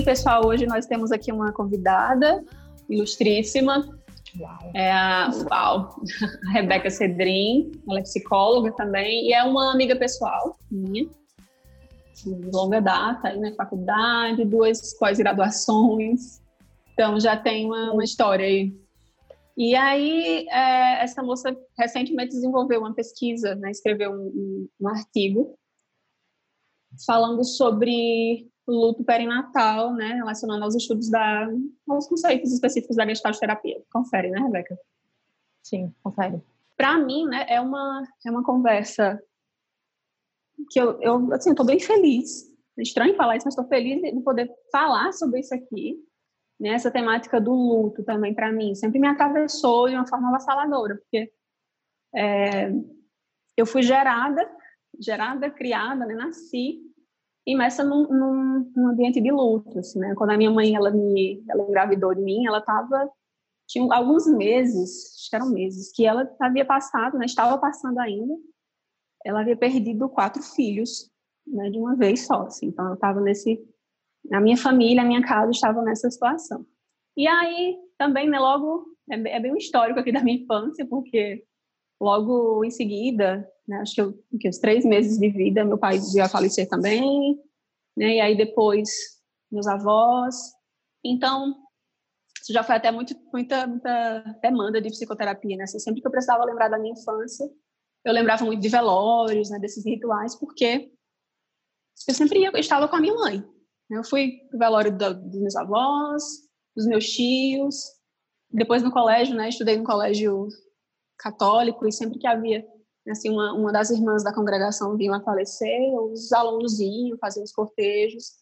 Sim, pessoal, hoje nós temos aqui uma convidada ilustríssima. Uau. É a, uau, a Rebeca Cedrin, ela é psicóloga também e é uma amiga pessoal minha, de longa data, aí na faculdade, duas pós-graduações, então já tem uma, uma história aí. E aí, é, essa moça recentemente desenvolveu uma pesquisa, né, escreveu um, um, um artigo falando sobre luto perinatal, né, relacionando aos estudos da, aos conceitos específicos da gestalt terapia. Confere, né, Rebeca? Sim, confere. Para mim, né, é uma é uma conversa que eu, eu assim, estou bem feliz. É estranho falar isso, mas estou feliz de poder falar sobre isso aqui. Né? Essa temática do luto também para mim sempre me atravessou de uma forma avassaladora, porque é, eu fui gerada, gerada, criada, né, nasci imersa num, num, num, ambiente de luto, assim, né? Quando a minha mãe ela me ela engravidou de mim, ela estava tinha alguns meses, acho que eram meses, que ela havia passado, né? Estava passando ainda. Ela havia perdido quatro filhos, né? De uma vez só, assim. Então, eu estava nesse a minha família, a minha casa estava nessa situação. E aí também, né? Logo é, é bem um histórico aqui da minha infância, porque logo em seguida né? Acho que, eu, que os três meses de vida, meu pai ia falecer também, né? E aí depois meus avós. Então, isso já foi até muito, muita, muita demanda de psicoterapia, né? Assim, sempre que eu precisava lembrar da minha infância, eu lembrava muito de velórios, né? Desses rituais, porque eu sempre ia, eu estava com a minha mãe. Né? Eu fui pro velório do, dos meus avós, dos meus tios, depois no colégio, né? Estudei no colégio católico e sempre que havia assim, uma, uma das irmãs da congregação vinha a falecer, os alunos iam fazer os cortejos.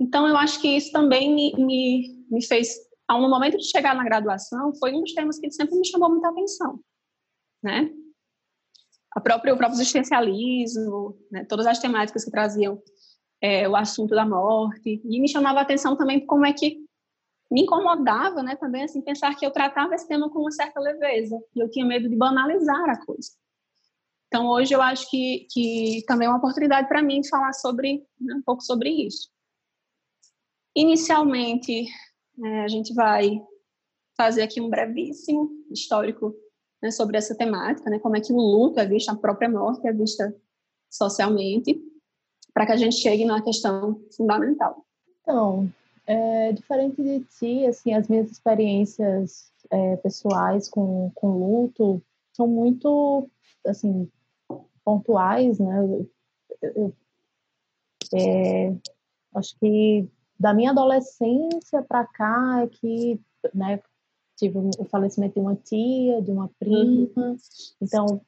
Então, eu acho que isso também me, me, me fez, no momento de chegar na graduação, foi um dos temas que sempre me chamou muita atenção, né? A própria, o próprio existencialismo, né? todas as temáticas que traziam é, o assunto da morte, e me chamava a atenção também como é que me incomodava, né, também, assim, pensar que eu tratava esse tema com uma certa leveza, e eu tinha medo de banalizar a coisa. Então, hoje eu acho que, que também é uma oportunidade para mim falar sobre né, um pouco sobre isso. Inicialmente, é, a gente vai fazer aqui um brevíssimo histórico né, sobre essa temática, né, como é que o luto é visto, a própria morte é vista socialmente, para que a gente chegue na questão fundamental. Então, é, diferente de ti, assim, as minhas experiências é, pessoais com, com luto são muito, assim, pontuais, né? Eu, eu, é, acho que da minha adolescência para cá é que, né, tive o falecimento de uma tia, de uma prima. Uhum. Então,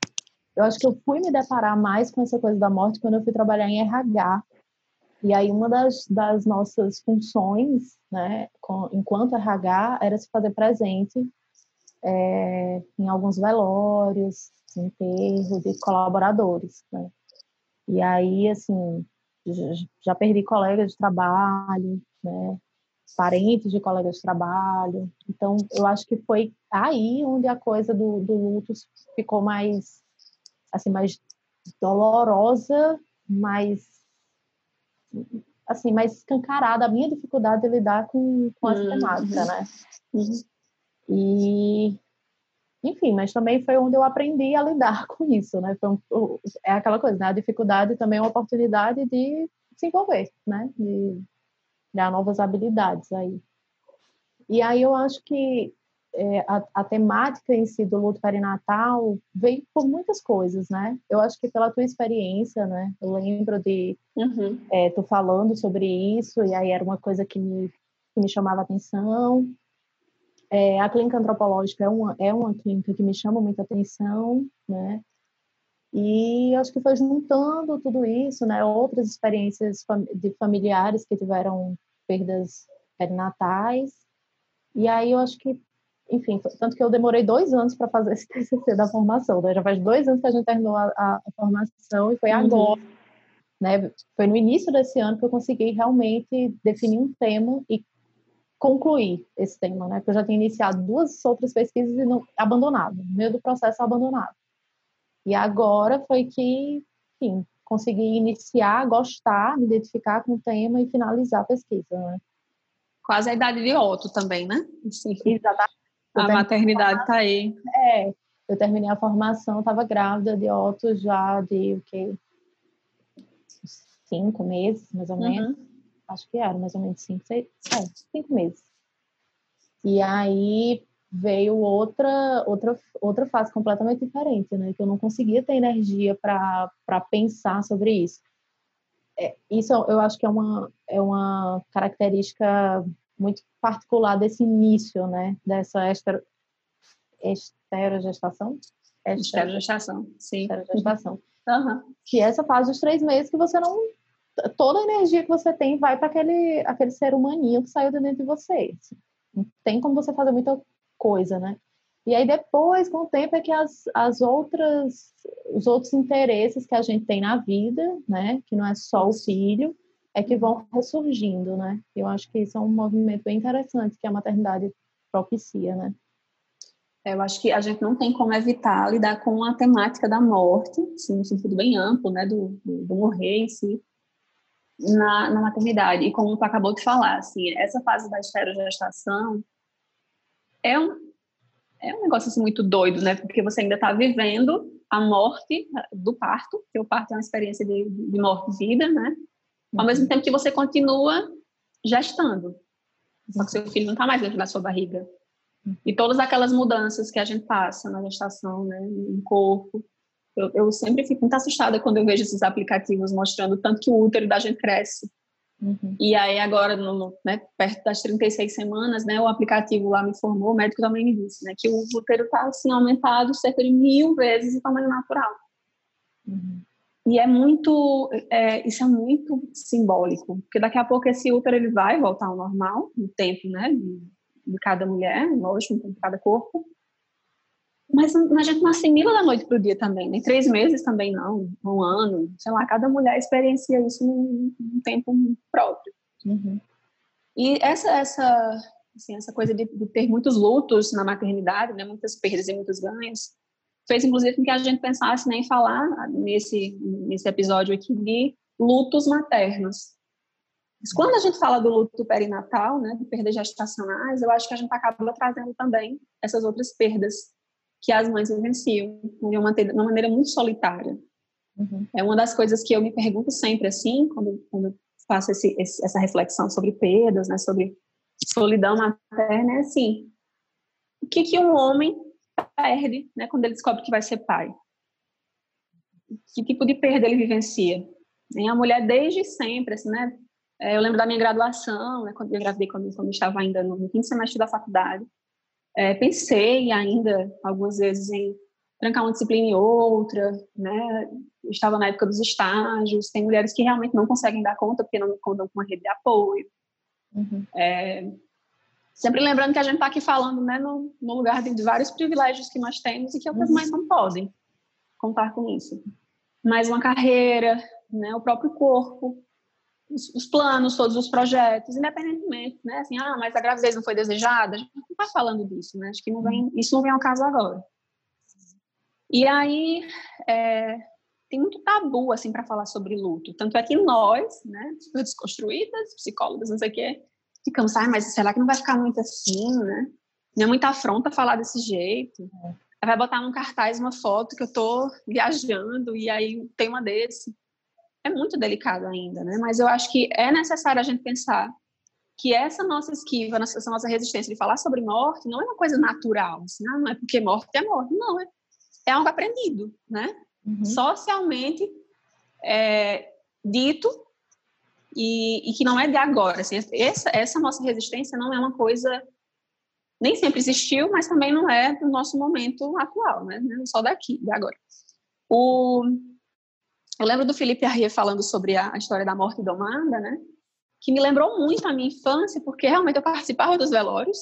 eu acho que eu fui me deparar mais com essa coisa da morte quando eu fui trabalhar em RH. E aí uma das, das nossas funções, né, com, enquanto RH, era se fazer presente é, em alguns velórios, enterro de colaboradores, né? E aí, assim, já perdi colegas de trabalho, né? Parentes de colegas de trabalho. Então, eu acho que foi aí onde a coisa do, do luto ficou mais, assim, mais dolorosa, mais, assim, mais escancarada. A minha dificuldade de lidar com, com essa uhum. temática, né? E enfim, mas também foi onde eu aprendi a lidar com isso, né? Foi um, é aquela coisa, né? A dificuldade também é uma oportunidade de se envolver, né? De dar novas habilidades aí. E aí eu acho que é, a, a, temática em si do luto perinatal veio por muitas coisas, né? Eu acho que pela tua experiência, né? Eu lembro de uhum. é, tu falando sobre isso, e aí era uma coisa que me, que me chamava atenção. É, a clínica antropológica é uma, é uma clínica que me chama muita atenção, né? E acho que foi juntando tudo isso, né? Outras experiências de familiares que tiveram perdas perinatais. E aí eu acho que, enfim, tanto que eu demorei dois anos para fazer esse TCC da formação, né? Já faz dois anos que a gente terminou a, a, formação e foi uhum. agora, né? Foi no início desse ano que eu consegui realmente definir um tema e concluir esse tema, né? Porque eu já tinha iniciado duas outras pesquisas e não, abandonado, no meio do processo abandonado. E agora foi que, enfim, consegui iniciar, gostar, me identificar com o tema e finalizar a pesquisa, né? quase a idade de Otto também, né? Assim, Exatamente. A maternidade está aí. É, eu terminei a formação, estava grávida de Otto já de o quê? Cinco meses, mais ou menos. Uhum. Acho que era mais ou menos cinco, seis, é, cinco meses. E aí veio outra outra outra fase completamente diferente, né? Que eu não conseguia ter energia para pensar sobre isso. É, isso eu acho que é uma é uma característica muito particular desse início, né? Dessa estero, esterogestação? Esterogestação, sim. Esterogestação. Uhum. Que é essa fase dos três meses que você não toda a energia que você tem vai para aquele aquele ser humaninho que saiu de dentro de você. Não tem como você fazer muita coisa, né? E aí depois, com o tempo, é que as, as outras, os outros interesses que a gente tem na vida, né, que não é só o filho, é que vão ressurgindo, né? Eu acho que isso é um movimento bem interessante que a maternidade propicia, né? É, eu acho que a gente não tem como evitar lidar com a temática da morte, assim, no sentido bem amplo, né, do, do, do morrer em si, na, na maternidade. E como tu acabou de falar, assim, essa fase da gestação é um, é um negócio assim, muito doido, né? Porque você ainda está vivendo a morte do parto, que o parto é uma experiência de, de morte e vida, né? Ao mesmo tempo que você continua gestando. Só que seu filho não está mais dentro da sua barriga. E todas aquelas mudanças que a gente passa na gestação, né, no corpo. Eu, eu sempre fico muito assustada quando eu vejo esses aplicativos mostrando tanto que o útero da gente cresce. Uhum. E aí agora, no, né, perto das 36 semanas, né, o aplicativo lá me informou, o médico também me disse, né, que o útero está assim, aumentado cerca de mil vezes o tamanho natural. Uhum. E é muito, é, isso é muito simbólico, porque daqui a pouco esse útero ele vai voltar ao normal, no tempo, né, de, de cada mulher, lógico, de cada corpo, mas a gente não assimila da noite para o dia também, nem né? três meses também não, um ano, sei lá, cada mulher experiencia isso num, num tempo próprio. Uhum. E essa, essa, assim, essa coisa de, de, ter muitos lutos na maternidade, né, muitas perdas e muitos ganhos, fez inclusive com que a gente pensasse nem né, falar nesse, nesse episódio aqui de lutos maternos. Mas quando a gente fala do luto perinatal, né, de perdas gestacionais, eu acho que a gente acaba trazendo também essas outras perdas que as mães vivenciam de uma, de uma maneira muito solitária. Uhum. É uma das coisas que eu me pergunto sempre, assim, quando, quando faço esse, esse, essa reflexão sobre perdas, né, sobre solidão materna, é assim, o que, que um homem perde né, quando ele descobre que vai ser pai? Que tipo de perda ele vivencia? E a mulher, desde sempre, assim, né, é, eu lembro da minha graduação, né, quando eu engravidei, quando, quando eu estava ainda no quinto semestre da faculdade, é, pensei ainda algumas vezes em trancar uma disciplina em outra, né? Estava na época dos estágios. Tem mulheres que realmente não conseguem dar conta porque não contam com uma rede de apoio. Uhum. É, sempre lembrando que a gente está aqui falando, né, no, no lugar de, de, vários privilégios que nós temos e que outras uhum. mães não podem contar com isso. Mais uma carreira, né, o próprio corpo, os, planos, todos os projetos, independentemente, né? Assim, ah, mas a gravidez não foi desejada, a gente não está falando disso, né? Acho que não vem, isso não vem ao caso agora. E aí, é, tem muito tabu, assim, para falar sobre luto. Tanto é que nós, né, desconstruídas, psicólogas, não sei o quê, ficamos, ah, mas será que não vai ficar muito assim, né? Não é muita afronta falar desse jeito. Vai botar num cartaz uma foto que eu tô viajando e aí tem uma desse é muito delicado ainda, né? Mas eu acho que é necessário a gente pensar que essa nossa esquiva, essa nossa resistência de falar sobre morte não é uma coisa natural, assim, ah, não é porque morte é morte, não, é, é algo aprendido, né? Uhum. Socialmente é, dito e, e, que não é de agora. Assim, essa, essa nossa resistência não é uma coisa nem sempre existiu, mas também não é do nosso momento atual, né? Não só daqui, de agora. O, eu lembro do Felipe Arrier falando sobre a, a história da morte domada, né? Que me lembrou muito a minha infância, porque realmente eu participava dos velórios.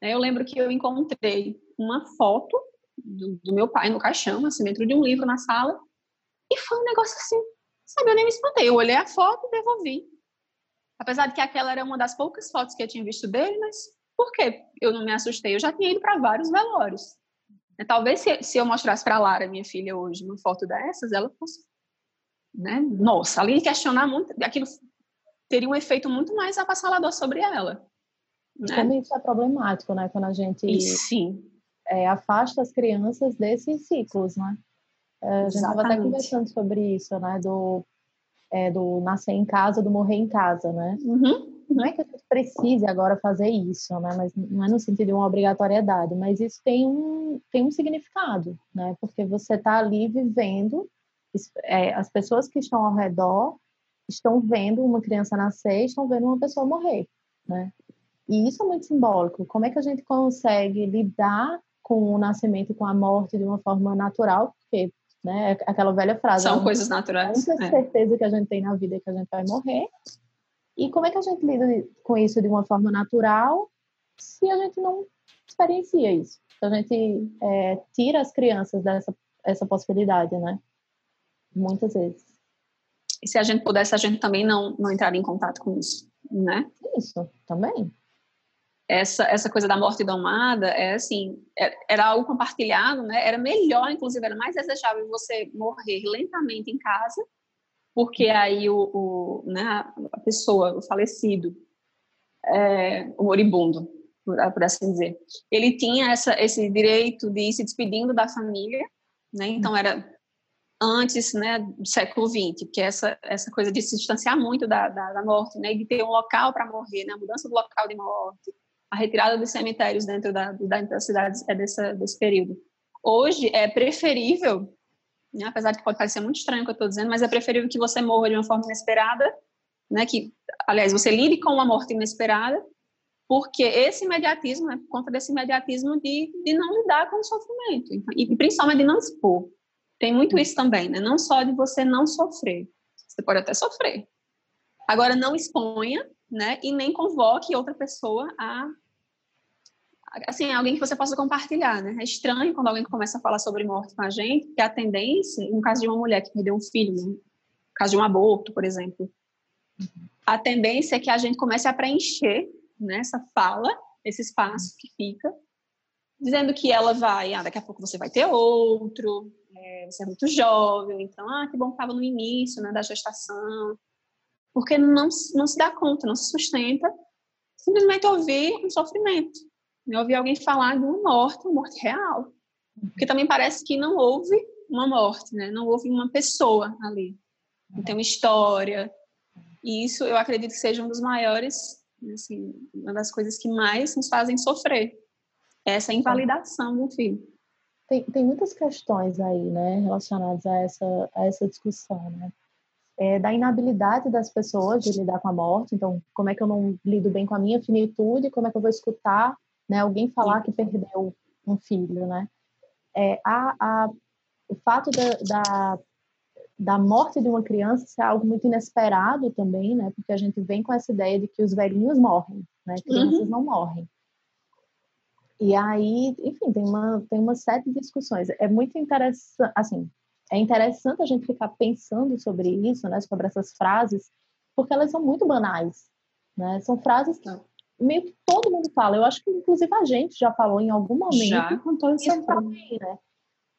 Né? Eu lembro que eu encontrei uma foto do, do, meu pai no caixão, assim, dentro de um livro na sala, e foi um negócio assim, sabe, eu nem me espantei. Eu olhei a foto e devolvi. Apesar de que aquela era uma das poucas fotos que eu tinha visto dele, mas por que eu não me assustei? Eu já tinha ido para vários velórios. Talvez se, se eu mostrasse para Lara, minha filha, hoje, uma foto dessas, ela fosse né? Nossa, ali questionar muito, aquilo teria um efeito muito mais avassalador sobre ela. Né? Como isso é problemático, né? Quando a gente e, sim. É, afasta as crianças desses ciclos, né? É, a gente estava até conversando sobre isso, né? Do, é, do nascer em casa, do morrer em casa, né? Uhum. Não é que a gente precise agora fazer isso, né? Mas não é no sentido de uma obrigatoriedade, mas isso tem um, tem um significado, né? Porque você está ali vivendo, é, as pessoas que estão ao redor estão vendo uma criança nascer, estão vendo uma pessoa morrer, né? E isso é muito simbólico. Como é que a gente consegue lidar com o nascimento e com a morte de uma forma natural? Porque, né, aquela velha frase. São coisas naturais. A única é. certeza que a gente tem na vida é que a gente vai morrer. E como é que a gente lida com isso de uma forma natural se a gente não experiencia isso? Se a gente é, tira as crianças dessa essa possibilidade, né? Muitas vezes. E se a gente pudesse, a gente também não, não entraria em contato com isso, né? Isso, também. Essa, essa coisa da morte domada é assim, é, era algo compartilhado, né? Era melhor, inclusive, era mais desejável você morrer lentamente em casa, porque aí o, o né, a pessoa, o falecido, é, o moribundo, por, por assim dizer, ele tinha essa, esse direito de ir se despedindo da família, né? Então era antes né, do século XX, que é essa, essa coisa de se distanciar muito da, da, da morte, né, de ter um local para morrer, né, a mudança do local de morte, a retirada dos cemitérios dentro da, da, das cidades é dessa, desse período. Hoje é preferível, né, apesar de que pode parecer muito estranho o que eu estou dizendo, mas é preferível que você morra de uma forma inesperada, né, que, aliás, você lide com uma morte inesperada, porque esse imediatismo, é por conta desse imediatismo de, de não lidar com o sofrimento, e principalmente de não expor. Tem muito isso também, né? Não só de você não sofrer. Você pode até sofrer. Agora, não exponha, né? E nem convoque outra pessoa a. Assim, alguém que você possa compartilhar, né? É estranho quando alguém começa a falar sobre morte com a gente, que a tendência, no caso de uma mulher que perdeu um filho, no caso de um aborto, por exemplo, a tendência é que a gente comece a preencher né, essa fala, esse espaço que fica, dizendo que ela vai, ah, daqui a pouco você vai ter outro, é, você é muito jovem, então, ah, que bom que estava no início né, da gestação. Porque não, não se dá conta, não se sustenta simplesmente ouvir um sofrimento. Né? Ouvir alguém falar de uma morte, uma morte real. Porque também parece que não houve uma morte, né? não houve uma pessoa ali. Não tem uma história. E isso eu acredito que seja um dos maiores, assim, uma das coisas que mais nos fazem sofrer. Essa invalidação do filho tem, tem muitas questões aí, né, relacionadas a essa, a essa discussão, né? É, da inabilidade das pessoas de lidar com a morte. Então, como é que eu não lido bem com a minha finitude? Como é que eu vou escutar né, alguém falar que perdeu um filho, né? É, a, a, o fato da, da, da, morte de uma criança ser algo muito inesperado também, né? Porque a gente vem com essa ideia de que os velhinhos morrem, né? Crianças uhum. não morrem. E aí, enfim, tem uma, tem uma série de discussões. É muito interessante, assim, é interessante a gente ficar pensando sobre isso, né, sobre essas frases, porque elas são muito banais, né? São frases que meio que todo mundo fala. Eu acho que inclusive a gente já falou em algum momento. Já contou isso também, né?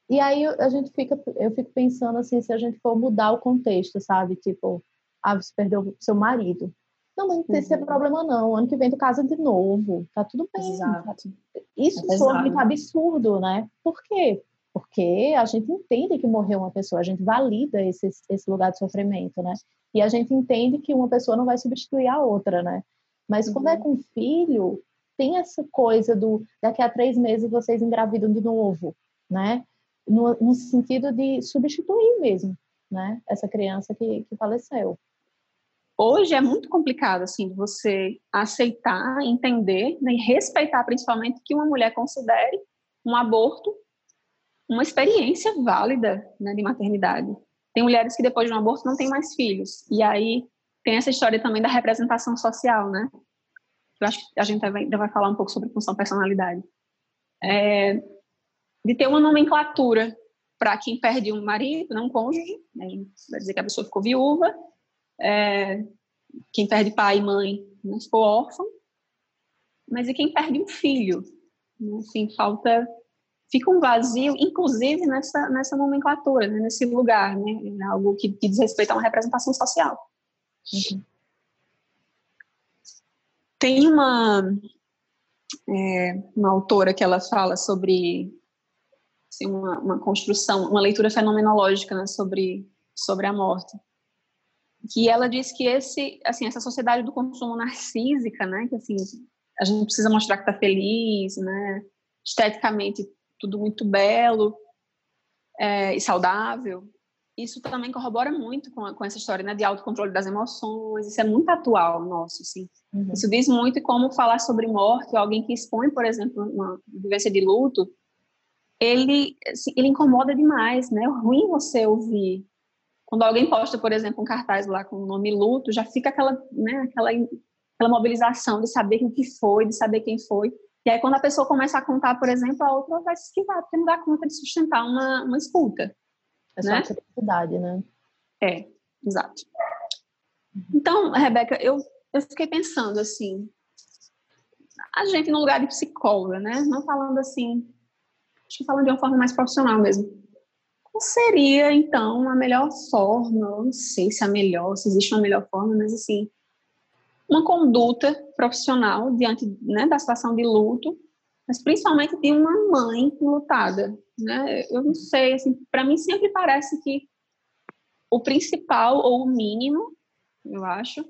E aí a gente fica, eu fico pensando assim, se a gente for mudar o contexto, sabe? Tipo, ah, você perdeu seu marido. Não, mas não tem uhum. problema não. Ano que vem tu casa de novo. Tá tudo bem. Exato. Isso é soa muito absurdo, né? Por quê? Porque a gente entende que morreu uma pessoa, a gente valida esse, esse lugar de sofrimento, né? E a gente entende que uma pessoa não vai substituir a outra, né? Mas uhum. quando é com filho, tem essa coisa do daqui a três meses vocês engravidam de novo, né? No, no sentido de substituir mesmo, né? Essa criança que, que faleceu hoje é muito complicado assim você aceitar, entender né, e respeitar principalmente que uma mulher considere um aborto uma experiência válida né, de maternidade. Tem mulheres que depois de um aborto não têm mais filhos e aí tem essa história também da representação social, né? Eu acho que a gente ainda vai falar um pouco sobre função personalidade. É, de ter uma nomenclatura para quem perde um marido, não um cônjuge, né? vai dizer que a pessoa ficou viúva, é, quem perde pai e mãe né, ficou órfão, mas e quem perde um filho? Né, assim, falta, fica um vazio, inclusive nessa, nessa nomenclatura, né, nesse lugar, né, é algo que, que diz respeito a uma representação social. Uhum. Tem uma, é, uma autora que ela fala sobre assim, uma, uma, construção, uma leitura fenomenológica né, sobre, sobre a morte. Que ela diz que esse, assim, essa sociedade do consumo narcísica, né, que assim, a gente precisa mostrar que está feliz, né, esteticamente tudo muito belo é, e saudável, isso também corrobora muito com, a, com essa história né, de autocontrole das emoções, isso é muito atual nosso, assim. Uhum. Isso diz muito como falar sobre morte, alguém que expõe, por exemplo, uma vivência de luto, ele, assim, ele incomoda demais, né? É ruim você ouvir. Quando alguém posta, por exemplo, um cartaz lá com o nome luto, já fica aquela, né, aquela, aquela mobilização de saber o que foi, de saber quem foi. E aí, quando a pessoa começa a contar, por exemplo, a outra vai se esquivar, porque não dá conta de sustentar uma, uma escuta. É só né? curiosidade, né? É, exato. Então, Rebeca, eu, eu fiquei pensando assim, a gente no lugar de psicóloga, né? Não falando assim, acho que falando de uma forma mais profissional mesmo. Seria, então, a melhor forma? Eu não sei se é a melhor, se existe uma melhor forma, mas assim, uma conduta profissional diante né, da situação de luto, mas principalmente de uma mãe lutada, né? Eu não sei, assim, para mim sempre parece que o principal ou o mínimo, eu acho,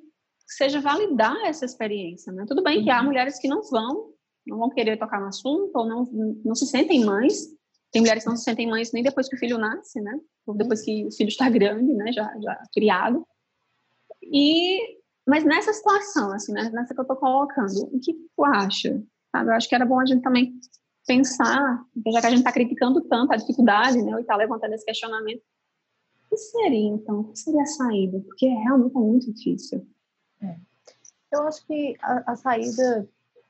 seja validar essa experiência, né? Tudo bem que há uhum. mulheres que não vão, não vão querer tocar no assunto ou não, não se sentem mães. Tem mulheres que não se sentem mães nem depois que o filho nasce, né? Ou depois que o filho está grande, né? Já, já criado. E, mas nessa situação, assim, né? nessa que eu estou colocando, o que tu acha? Sabe? Eu acho que era bom a gente também pensar, já que a gente está criticando tanto a dificuldade, né, e está levantando esse questionamento, o que seria, então? O que seria a saída? Porque realmente é muito difícil. É. Eu acho que a, a, saída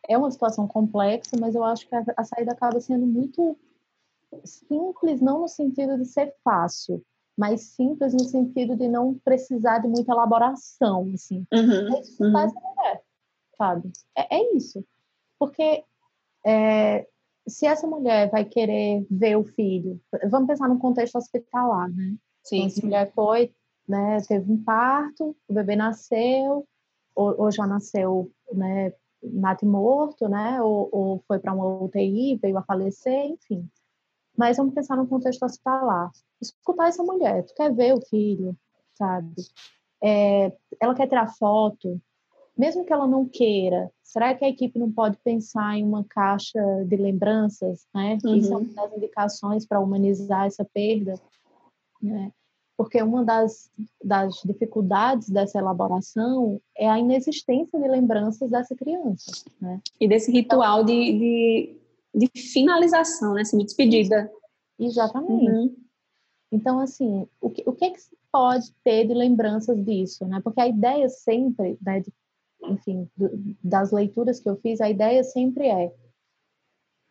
é uma situação complexa, mas eu acho que a, a, saída acaba sendo muito simples, não no sentido de ser fácil, mas simples no sentido de não precisar de muita elaboração, assim. Uhum, é isso que uhum. faz a mulher, sabe? É, é isso. Porque é, se essa mulher vai querer ver o filho, vamos pensar no contexto hospitalar, né? Sim. Então, essa mulher foi, né, teve um parto, o bebê nasceu, ou, ou já nasceu, né, nato morto, né, ou, ou foi para uma UTI, veio a falecer, enfim. Mas vamos pensar no contexto hospitalar. Escutar essa mulher, tu quer ver o filho, sabe? É, ela quer tirar foto, mesmo que ela não queira, será que a equipe não pode pensar em uma caixa de lembranças, né? Uhum. Isso é uma das indicações para humanizar essa perda, né? Porque uma das, das dificuldades dessa elaboração é a inexistência de lembranças dessa criança, né? E desse ritual então, de, de, de, finalização, né? Assim, de despedida. Exatamente. Uhum. Então, assim, o que, o que, é que se pode ter de lembranças disso, né? Porque a ideia sempre, né, de enfim, do, das leituras que eu fiz, a ideia sempre é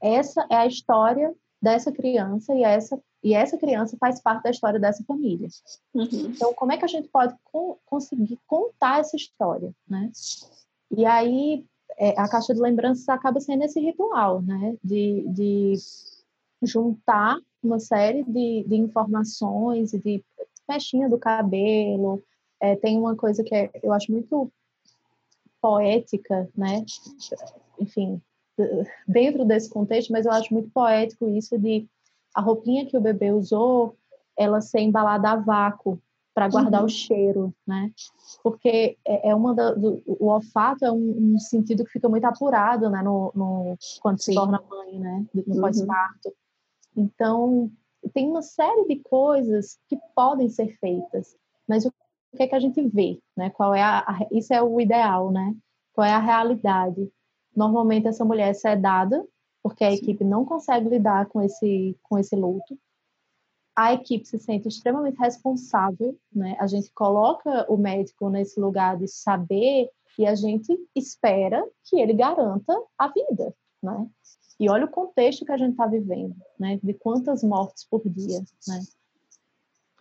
essa é a história dessa criança e essa e essa criança faz parte da história dessa família. Uhum. Então, como é que a gente pode co conseguir contar essa história, né? E aí é, a caixa de lembranças acaba sendo esse ritual, né? De, de juntar uma série de, de informações, de mechinha do cabelo. É, tem uma coisa que é, eu acho muito poética, né? Enfim, dentro desse contexto, mas eu acho muito poético isso de a roupinha que o bebê usou, ela ser embalada a vácuo para guardar uhum. o cheiro, né? Porque é, é uma da, do, o olfato é um, um, sentido que fica muito apurado, né? No, no quando Sim. se torna mãe, né? No uhum. pós-parto. Então tem uma série de coisas que podem ser feitas, mas o o que é que a gente vê, né? Qual é a, a, isso é o ideal, né? Qual é a realidade? Normalmente essa mulher é sedada porque a Sim. equipe não consegue lidar com esse com esse luto. A equipe se sente extremamente responsável, né? A gente coloca o médico nesse lugar de saber e a gente espera que ele garanta a vida, né? E olha o contexto que a gente está vivendo, né? De quantas mortes por dia, né?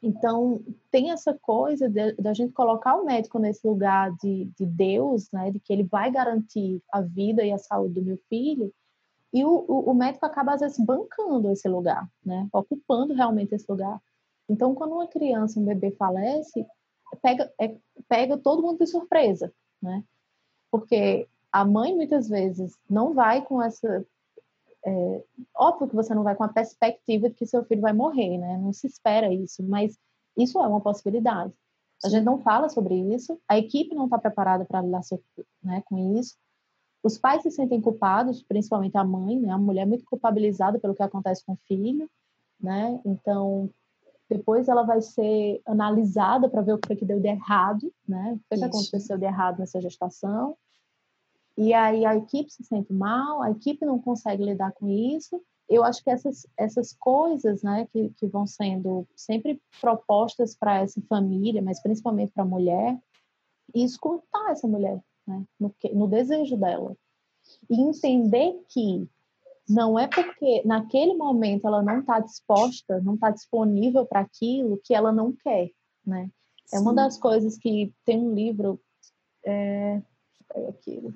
Então, tem essa coisa da gente colocar o médico nesse lugar de, de Deus, né, de que ele vai garantir a vida e a saúde do meu filho, e o, o, o, médico acaba, às vezes, bancando esse lugar, né, ocupando realmente esse lugar. Então, quando uma criança, um bebê falece, pega, é, pega todo mundo de surpresa, né, porque a mãe muitas vezes não vai com essa é, óbvio que você não vai com a perspectiva de que seu filho vai morrer, né? Não se espera isso, mas isso é uma possibilidade. A gente não fala sobre isso, a equipe não está preparada para lidar né, com isso. Os pais se sentem culpados, principalmente a mãe, né? A mulher é muito culpabilizada pelo que acontece com o filho, né? Então, depois ela vai ser analisada para ver o que foi que deu de errado, né? O que, que aconteceu de errado nessa gestação. E aí a equipe se sente mal, a equipe não consegue lidar com isso. Eu acho que essas, essas coisas né, que, que vão sendo sempre propostas para essa família, mas principalmente para a mulher, e escutar essa mulher né, no, no desejo dela. E entender que não é porque naquele momento ela não está disposta, não está disponível para aquilo que ela não quer, né? É uma das coisas que tem um livro, é, aquilo.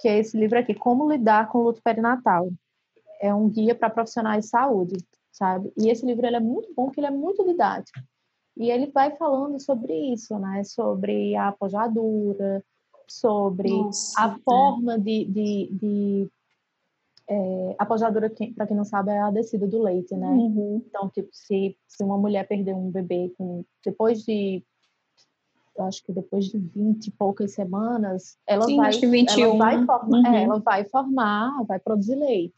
Que é esse livro aqui, Como Lidar com o Luto Perinatal. É um guia para profissionais de saúde, sabe? E esse livro ele é muito bom, porque ele é muito didático. E ele vai falando sobre isso, né? Sobre a apojadura, sobre Nossa, a é. forma de, de, de é, apojadura, para quem não sabe, é a descida do leite, né? Uhum. Então, tipo, se, se uma mulher perder um bebê com, depois de acho que depois de 20 e poucas semanas, ela Sim, vai, acho que 21. ela vai formar, uhum. é, ela vai formar, vai produzir leite.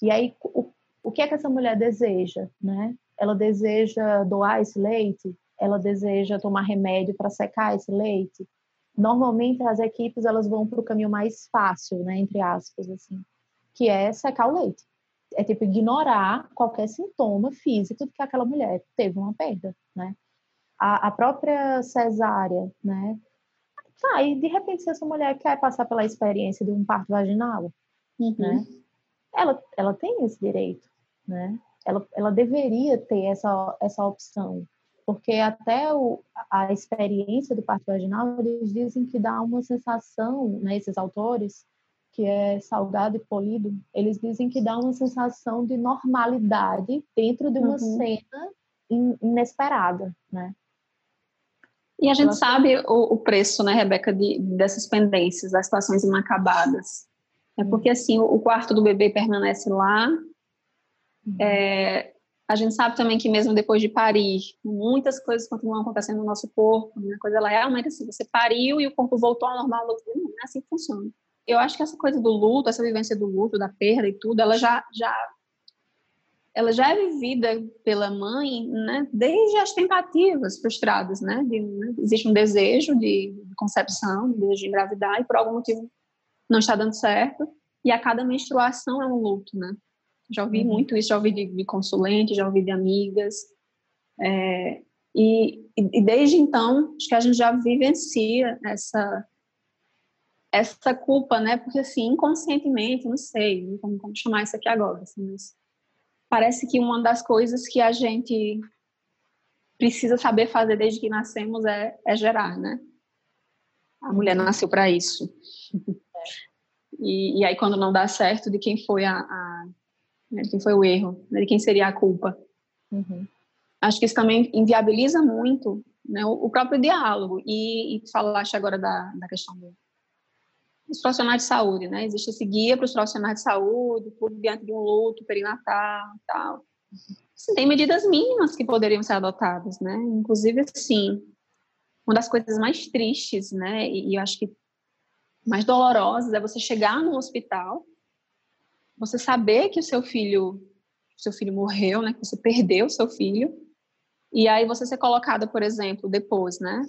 E aí, o, o que é que essa mulher deseja, né? Ela deseja doar esse leite? Ela deseja tomar remédio para secar esse leite? Normalmente, as equipes, elas vão para o caminho mais fácil, né? Entre aspas, assim. Que é secar o leite. É tipo ignorar qualquer sintoma físico de que aquela mulher teve uma perda, né? a, a própria cesárea, né? Ah, e de repente, se essa mulher quer passar pela experiência de um parto vaginal, uhum. né? Ela, ela tem esse direito, né? Ela, ela deveria ter essa, essa opção, porque até o, a experiência do parto vaginal, eles dizem que dá uma sensação, né, esses autores, que é salgado e polido, eles dizem que dá uma sensação de normalidade dentro de uma uhum. cena inesperada, né? E a gente sabe o, o, preço, né, Rebeca, de, dessas pendências, das situações inacabadas. É porque, assim, o, o quarto do bebê permanece lá. Uhum. É, a gente sabe também que mesmo depois de parir, muitas coisas continuam acontecendo no nosso corpo. Né? A coisa ela realmente assim, você pariu e o corpo voltou ao normal. Não é assim que funciona. Eu acho que essa coisa do luto, essa vivência do luto, da perda e tudo, ela já, já ela já é vivida pela mãe, né, desde as tentativas frustradas, né, de, né, existe um desejo de, de concepção, um desejo de engravidar e por algum motivo não está dando certo e a cada menstruação é um luto, né. Já ouvi uhum. muito isso, já ouvi de, de consulente, já ouvi de amigas é, e, e desde então acho que a gente já vivencia essa essa culpa, né, porque assim inconscientemente, não sei como, como chamar isso aqui agora, assim, mas parece que uma das coisas que a gente precisa saber fazer desde que nascemos é, é gerar, né? A mulher nasceu para isso. E, e, aí quando não dá certo, de quem foi a, a né, de quem foi o erro, né, de quem seria a culpa. Uhum. Acho que isso também inviabiliza muito né, o, o, próprio diálogo. E, e falaste agora da, da questão do, os profissionais de saúde, né? Existe esse guia para os profissionais de saúde, tudo diante de um luto perinatal e tal. Assim, tem medidas mínimas que poderiam ser adotadas, né? Inclusive, assim, uma das coisas mais tristes, né? E, e eu acho que mais dolorosas é você chegar no hospital, você saber que o seu filho, seu filho morreu, né? Que você perdeu o seu filho, e aí você ser colocada, por exemplo, depois, né?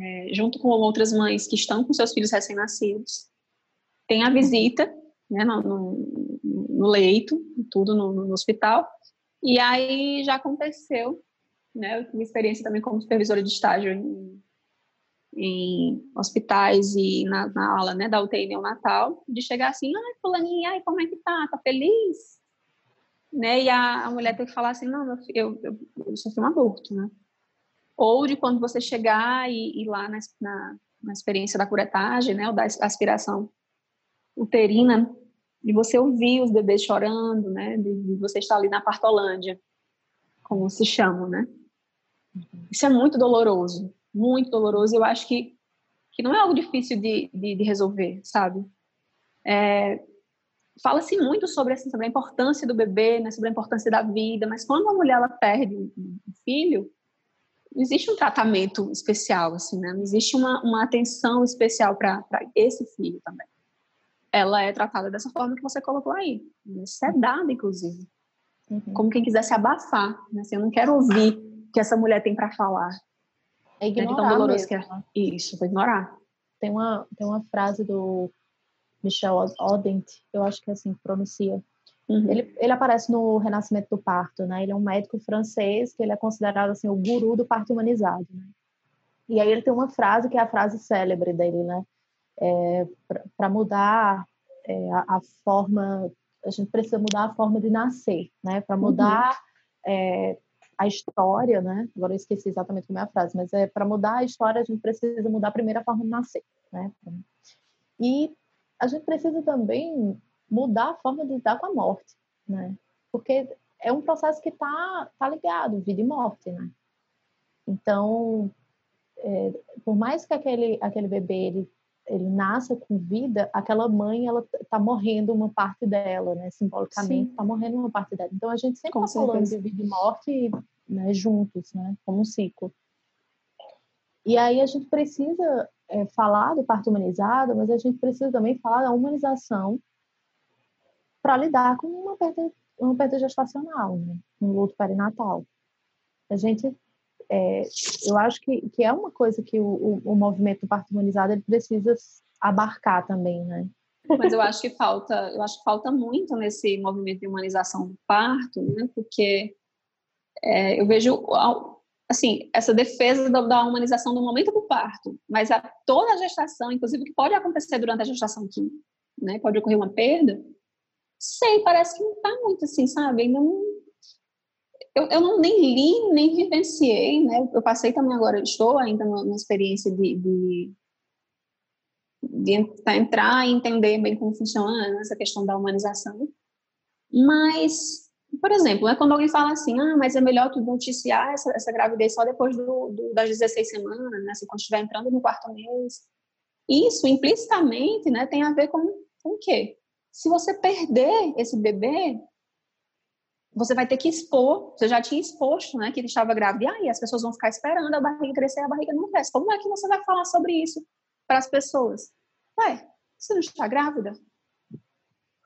é, junto com outras mães que estão com seus filhos recém-nascidos. Tem a visita né, no, no, no leito, tudo no, no, hospital. E aí já aconteceu, né, eu tive experiência também como supervisora de estágio em, em hospitais e na, na ala né, da UTI neonatal, de chegar assim, ai, fulaninha, ai, como é que tá? Tá feliz? Né, e a, a mulher tem que falar assim, não, eu, eu, eu sofri um aborto, né? ou de quando você chegar e ir lá na, na, na, experiência da curetagem, né, ou da aspiração uterina, de você ouvir os bebês chorando, né, de, de você estar ali na partolândia, como se chama, né. Isso é muito doloroso, muito doloroso. Eu acho que que não é algo difícil de, de, de resolver, sabe? É, Fala-se muito sobre, assim, sobre a importância do bebê, né, sobre a importância da vida, mas quando a mulher ela perde um filho, não existe um tratamento especial, assim, né? Não existe uma, uma atenção especial para esse filho também. Ela é tratada dessa forma que você colocou aí, sedada, né? inclusive. Uhum. Como quem quisesse abafar, né? Assim, eu não quero ouvir o que essa mulher tem para falar. É ignorar né? tão doloroso mesmo. que é. Isso, foi ignorar. Tem uma, tem uma frase do Michel Odent, eu acho que é assim que pronuncia. Uhum. Ele, ele aparece no Renascimento do Parto, né? Ele é um médico francês que ele é considerado assim o guru do parto humanizado. Né? E aí ele tem uma frase que é a frase célebre dele, né? É, para mudar é, a, a, forma, a gente precisa mudar a forma de nascer, né? Para mudar uhum. é, a história, né? Agora eu esqueci exatamente como é a frase, mas é para mudar a história a gente precisa mudar a primeira forma de nascer, né? E a gente precisa também mudar a forma de lidar com a morte, né? Porque é um processo que está tá ligado, vida e morte, né? Então, é, por mais que aquele, aquele bebê ele, ele nasça com vida, aquela mãe ela está morrendo uma parte dela, né? Simbolicamente está morrendo uma parte dela. Então a gente sempre está falando de vida e morte né, juntos, né? Como um ciclo. E aí a gente precisa é, falar do parto humanizado, mas a gente precisa também falar da humanização para lidar com uma perda, uma perda gestacional, né? um luto perinatal. A gente, é, eu acho que, que é uma coisa que o, o, o movimento do parto humanizado ele precisa abarcar também, né? Mas eu acho que falta, eu acho que falta muito nesse movimento de humanização do parto, né? Porque é, eu vejo assim, essa defesa da, da, humanização do momento do parto, mas a, toda a gestação, inclusive o que pode acontecer durante a gestação, que né, pode ocorrer uma perda, sei, parece que não está muito assim, sabe? Ainda não, eu, eu não nem li, nem vivenciei, né? Eu passei também agora, estou ainda numa experiência de, de, de entrar e entender bem como funciona essa questão da humanização, mas por exemplo, é quando alguém fala assim, ah, mas é melhor tu noticiar essa, essa gravidez só depois do, do, das 16 semanas, né? Se quando estiver entrando no quarto mês. Isso, implicitamente, né, tem a ver com, com o quê? Se você perder esse bebê, você vai ter que expor, você já tinha exposto, né, que ele estava grávida, e aí as pessoas vão ficar esperando a barriga crescer, a barriga não cresce. Como é que você vai falar sobre isso para as pessoas? Ué, você não está grávida?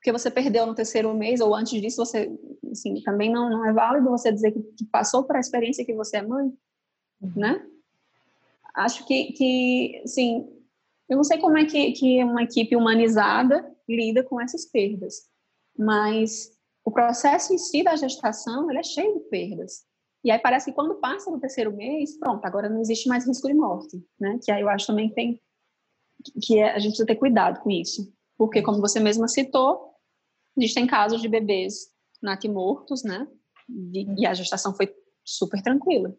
porque você perdeu no terceiro mês ou antes disso, você, assim, também não, não é válido você dizer que, que passou por a experiência que você é mãe, uhum. né? Acho que, que, assim, eu não sei como é que, que uma equipe humanizada lida com essas perdas, mas o processo em si da gestação, ele é cheio de perdas. E aí parece que quando passa no terceiro mês, pronto, agora não existe mais risco de morte, né? Que aí eu acho também que tem que a gente precisa ter cuidado com isso. Porque, como você mesma citou, Existem casos de bebês natimortos, né? E a gestação foi super tranquila.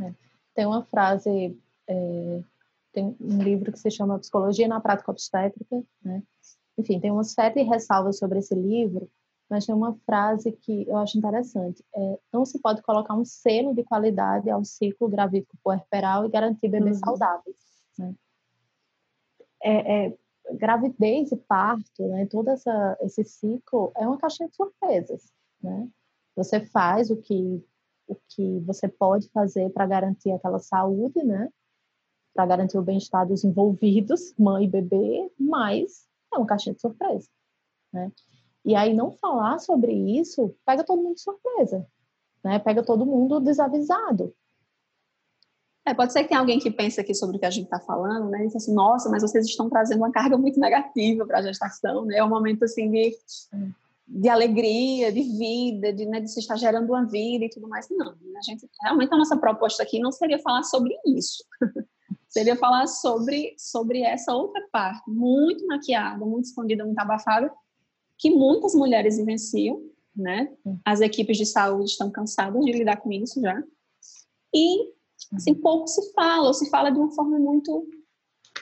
É. Tem uma frase, é, tem um livro que se chama Psicologia na Prática Obstétrica, né? Enfim, tem uma série de ressalvas sobre esse livro, mas tem uma frase que eu acho interessante. É, não se pode colocar um selo de qualidade ao ciclo gravídico puerperal e garantir bebês uhum. saudáveis. Né? É, é, gravidez e parto, né, todo essa, esse ciclo é uma caixinha de surpresas, né? Você faz o que o que você pode fazer para garantir aquela saúde, né? Para garantir o bem-estar dos envolvidos, mãe e bebê, mas é uma caixinha de surpresa, né? E aí não falar sobre isso pega todo mundo de surpresa, né? Pega todo mundo desavisado, é, pode ser que tenha alguém que pense aqui sobre o que a gente está falando, né? E assim, nossa, mas vocês estão trazendo uma carga muito negativa para a gestação, né? É um momento assim de, de alegria, de vida, de, né, de se estar gerando uma vida e tudo mais. Não, a gente realmente a nossa proposta aqui não seria falar sobre isso. seria falar sobre sobre essa outra parte, muito maquiada, muito escondida, muito abafada, que muitas mulheres vivenciam, né? As equipes de saúde estão cansadas de lidar com isso já. E assim, pouco se fala, ou se fala de uma forma muito,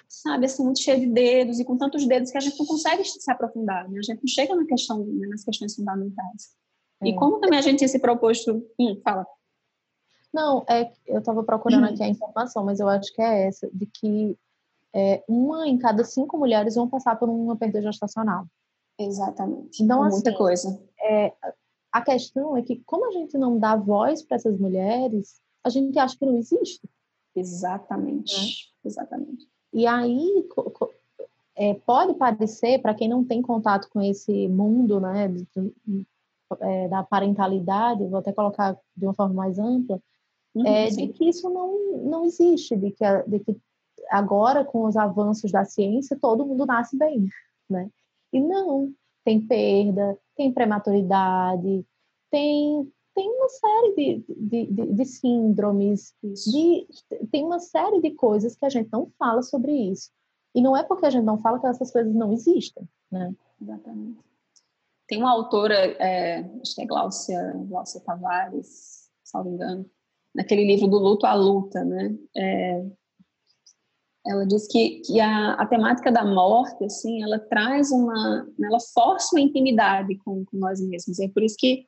sabe, assim, muito cheia de dedos e com tantos dedos que a gente não consegue se aprofundar, né? A gente não chega na questão, né, nas questões fundamentais. É. E como também a gente tinha se proposto... Hum, fala. Não, é, eu estava procurando aqui a informação, mas eu acho que é essa, de que é, uma em cada cinco mulheres vão passar por uma perda gestacional. Exatamente. Então, é muita assim, coisa. É, a questão é que, como a gente não dá voz para essas mulheres, a gente acha que não existe. Exatamente. É. Exatamente. E aí, é, pode parecer, para quem não tem contato com esse mundo né, de, é, da parentalidade, vou até colocar de uma forma mais ampla, uhum, é, de que isso não, não existe, de que, de que agora, com os avanços da ciência, todo mundo nasce bem, né? E não, tem perda, tem prematuridade, tem, tem uma série de, de, de, de síndromes, de, tem uma série de coisas que a gente não fala sobre isso. E não é porque a gente não fala que essas coisas não existem, né? Exatamente. Tem uma autora, é, acho que é Glaucia, Glaucia Tavares, me engano, naquele livro do Luto à Luta, né? É, ela diz que, que a, a, temática da morte, assim, ela traz uma, ela força uma intimidade com, com nós mesmos. É por isso que,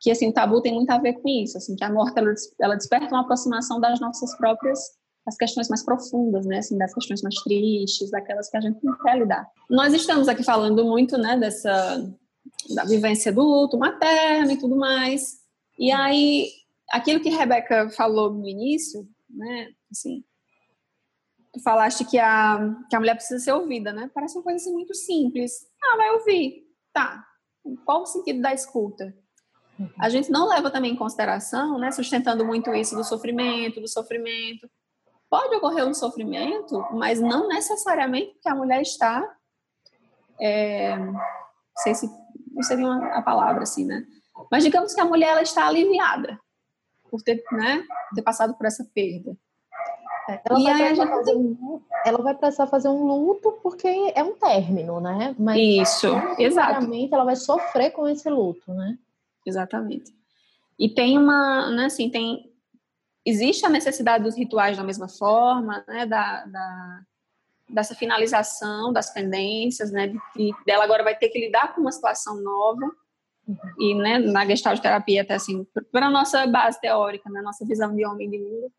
que assim, o tabu tem muito a ver com isso, assim, que a morte ela, ela desperta uma aproximação das nossas próprias as questões mais profundas, né, assim, das questões mais tristes, daquelas que a gente não quer lidar. Nós estamos aqui falando muito, né, dessa da vivência do luto materno e tudo mais. E aí, aquilo que Rebeca falou no início, né, assim, tu falaste que a, que a mulher precisa ser ouvida, né? Parece uma coisa assim muito simples. Ah, vai ouvir. Tá. Qual o sentido da escuta? A gente não leva também em consideração, né, sustentando muito isso do sofrimento, do sofrimento. Pode ocorrer um sofrimento, mas não necessariamente porque a mulher está, é, não sei se não seria uma, a palavra assim, né? Mas digamos que a mulher ela está aliviada por ter, né, ter passado por essa perda. Ela, e vai gente... fazer um, ela vai precisar fazer um luto porque é um término, né? Mas Isso, exato. ela vai sofrer com esse luto, né? Exatamente. E tem uma, né, assim, tem existe a necessidade dos rituais da mesma forma, né, da, da dessa finalização das pendências, né, de, de, dela agora vai ter que lidar com uma situação nova e, né, na gestalt terapia até assim, para nossa base teórica, né, nossa visão de homem e de mundo,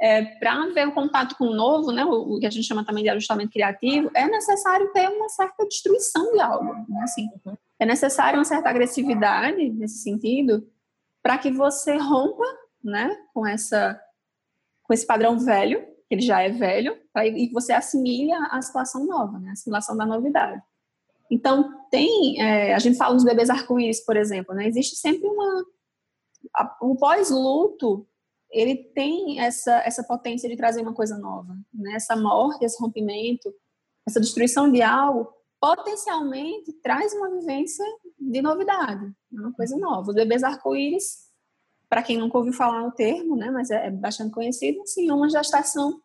é, para ver o contato com o novo, né, o, o, que a gente chama também de ajustamento criativo, é necessário ter uma certa destruição de algo, né, assim, uhum. é necessário uma certa agressividade nesse sentido para que você rompa, né, com essa com esse padrão velho, que ele já é velho, e você assimila a situação nova, né, a assimilação da novidade. Então tem, é, a gente fala dos bebês arco-íris, por exemplo, né, existe sempre uma a, o pós-luto ele tem essa, essa potência de trazer uma coisa nova. Né? Essa morte, esse rompimento, essa destruição de algo, potencialmente traz uma vivência de novidade, uma coisa nova. Os bebês arco-íris, para quem nunca ouviu falar o termo, né, mas é, é bastante conhecido, assim, é uma gestação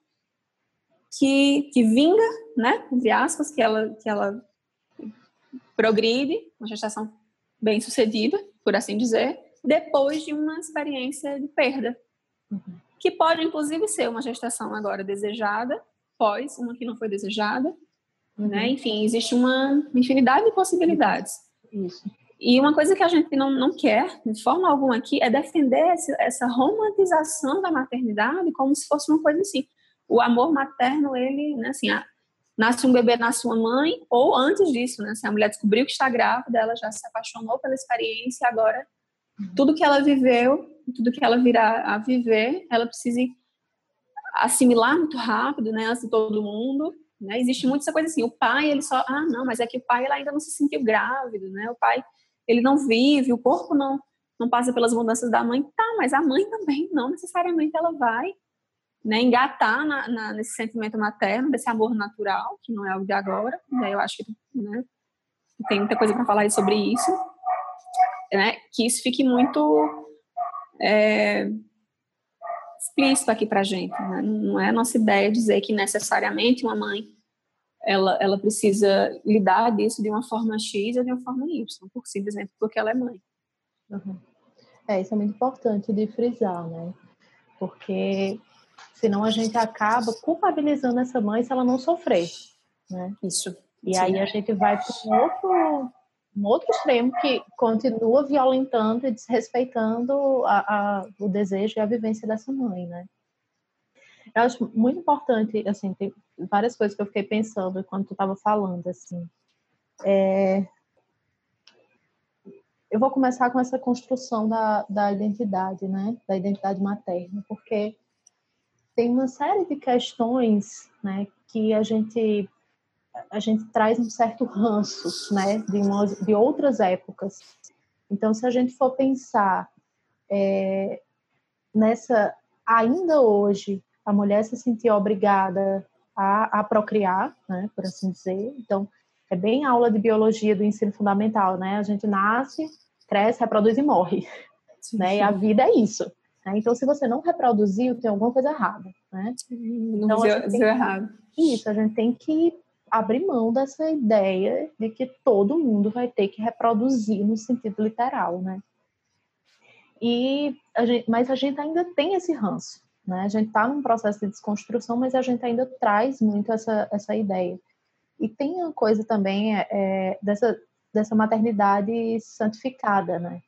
que, que vinga, né, entre aspas, que ela, que ela progride, uma gestação bem sucedida, por assim dizer, depois de uma experiência de perda, que pode, inclusive, ser uma gestação agora desejada, pós uma que não foi desejada, uhum. né? Enfim, existe uma infinidade de possibilidades. Isso. E uma coisa que a gente não, não quer, de forma alguma aqui, é defender esse, essa romantização da maternidade como se fosse uma coisa assim. O amor materno, ele, né, assim, a, nasce um bebê na sua mãe, ou antes disso, né, se a mulher descobriu que está grávida, ela já se apaixonou pela experiência, agora uhum. Tudo que ela viveu tudo que ela virá a viver, ela precisa assimilar muito rápido, né, de todo mundo, né? Existe muito essa coisa assim, o pai, ele só, ah, não, mas é que o pai ele ainda não se sentiu grávido, né? O pai, ele não vive, o corpo não não passa pelas mudanças da mãe, tá, mas a mãe também não necessariamente ela vai, né, engatar na, na, nesse sentimento materno, desse amor natural, que não é algo de agora, né? Eu acho que, né, tem muita coisa para falar sobre isso, né? Que isso fique muito é, explícito aqui para a gente. Né? Não é nossa ideia dizer que necessariamente uma mãe ela, ela precisa lidar disso de uma forma X ou de uma forma Y, por simplesmente porque ela é mãe. Uhum. É, isso é muito importante de frisar, né? Porque senão a gente acaba culpabilizando essa mãe se ela não sofrer, né? Isso. E Sim. aí a gente vai para um outro um outro extremo que continua violentando e desrespeitando a, a, o desejo e a vivência dessa mãe, né? Eu acho muito importante, assim, tem várias coisas que eu fiquei pensando enquanto tu estava falando, assim. É... Eu vou começar com essa construção da, da identidade, né? Da identidade materna, porque tem uma série de questões, né, que a gente a gente traz um certo ranço, né, de, uma, de outras épocas. Então, se a gente for pensar é, nessa ainda hoje a mulher se sentir obrigada a, a procriar, né, por assim dizer. Então, é bem aula de biologia do ensino fundamental, né? A gente nasce, cresce, reproduz e morre, sim, né? Sim. E a vida é isso. Né? Então, se você não reproduziu, tem alguma coisa errada, né? Não então, deu, errado. Isso, a gente tem que abrir mão dessa ideia de que todo mundo vai ter que reproduzir no sentido literal, né? E a gente, mas a gente ainda tem esse ranço, né? A gente está num processo de desconstrução, mas a gente ainda traz muito essa, essa ideia. E tem uma coisa também é, é dessa, dessa maternidade santificada, né?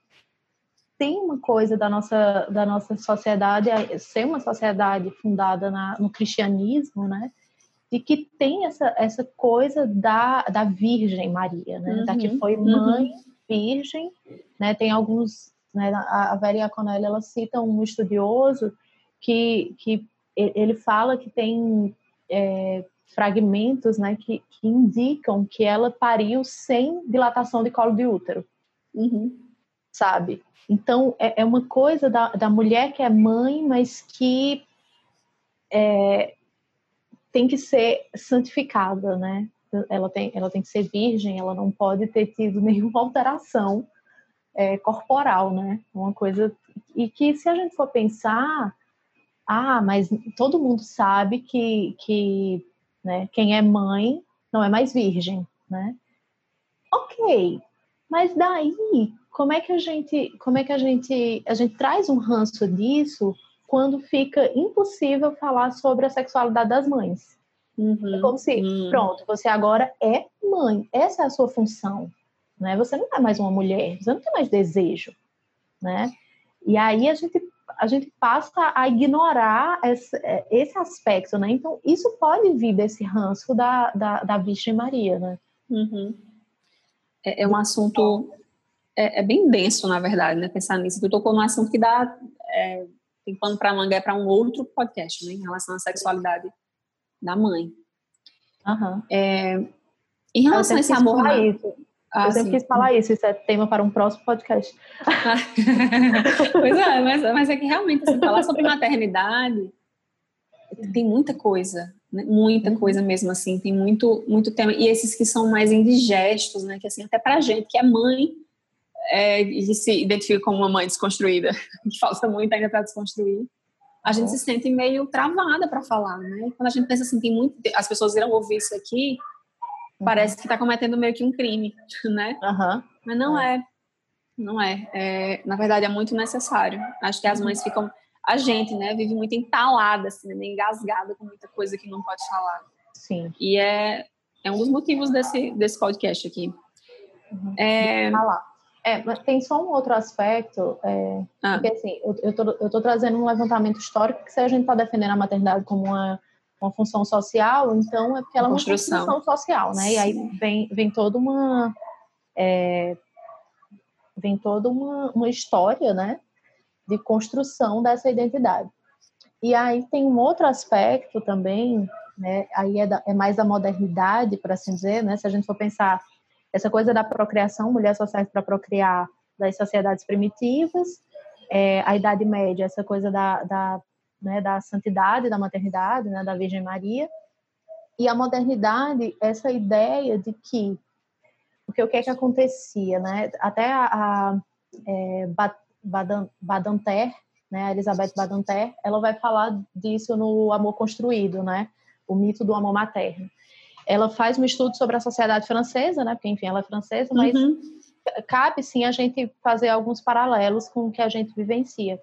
Tem uma coisa da nossa, da nossa sociedade, ser uma sociedade fundada na, no cristianismo, né? De que tem essa, essa coisa da, da Virgem Maria, né? Uhum, da que uhum, foi uhum. mãe uhum. virgem, né? Tem alguns, né? A, a Vera Iaconelli, ela cita um estudioso que, que ele fala que tem é, fragmentos, né? Que, que indicam que ela pariu sem dilatação de colo de útero, uhum. sabe? Então, é, é uma coisa da, da mulher que é mãe, mas que é, tem que ser santificada, né? Ela tem, ela tem que ser virgem, ela não pode ter tido nenhuma alteração é, corporal, né? Uma coisa. E que se a gente for pensar, ah, mas todo mundo sabe que, que né, quem é mãe não é mais virgem, né? Ok, mas daí como é que a gente, como é que a gente, a gente traz um ranço disso quando fica impossível falar sobre a sexualidade das mães. Uhum, é como se, uhum. pronto, você agora é mãe, essa é a sua função, né? Você não é mais uma mulher, você não tem mais desejo, né? E aí a gente a gente passa a ignorar esse, esse aspecto, né? Então isso pode vir desse ranço da, da, da Virgem Maria, né? Uhum. É, é, um assunto é, é, bem denso, na verdade, né? Pensar nisso. Tu tocou num assunto que dá é, tem pano para manga é para um outro podcast, né, em relação à sexualidade da mãe. Uhum. É, em relação a esse amor. Na... Isso. Ah, eu sempre sim. quis falar isso, isso é tema para um próximo podcast. pois é, mas, mas é que realmente, assim, falar sobre maternidade tem muita coisa, né? muita uhum. coisa mesmo, assim, tem muito, muito tema. E esses que são mais indigestos, né? Que assim, até pra gente, que é mãe, é, e se identifica como uma mãe desconstruída, que falta muito ainda para desconstruir, a gente se sente meio travada para falar, né? Quando a gente pensa assim, tem muito, as pessoas irão ouvir isso aqui, uhum. parece que está cometendo meio que um crime, né? Uhum. Mas não é. é. não é. é. Na verdade, é muito necessário. Acho que as mães uhum. ficam, a gente, né, vive muito entalada, assim, né, engasgada com muita coisa que não pode falar. Sim. E é, é um dos motivos desse, desse podcast aqui. Uhum. É, falar. É, mas tem só um outro aspecto, é, ah. porque assim, eu, tô, eu tô trazendo um levantamento histórico que se a gente está defendendo a maternidade como uma, uma função social, então é porque ela é uma função social, né? Sim. E aí vem, vem toda uma... É, vem toda uma, uma história, né? De construção dessa identidade. E aí tem um outro aspecto também, né? Aí é, da, é mais da modernidade, por assim dizer, né? Se a gente for pensar essa coisa da procriação, mulher só serve para procriar das sociedades primitivas, é, a Idade Média, essa coisa da, da, né, da santidade, da maternidade, né, da Virgem Maria, e a modernidade, essa ideia de que, porque o que é que acontecia, né, até a, a é, Badanter, né, a Elizabeth Badanter, ela vai falar disso no Amor Construído, né, o mito do amor materno ela faz um estudo sobre a sociedade francesa, né? Porque, enfim, ela é francesa, mas uhum. cabe sim a gente fazer alguns paralelos com o que a gente vivencia.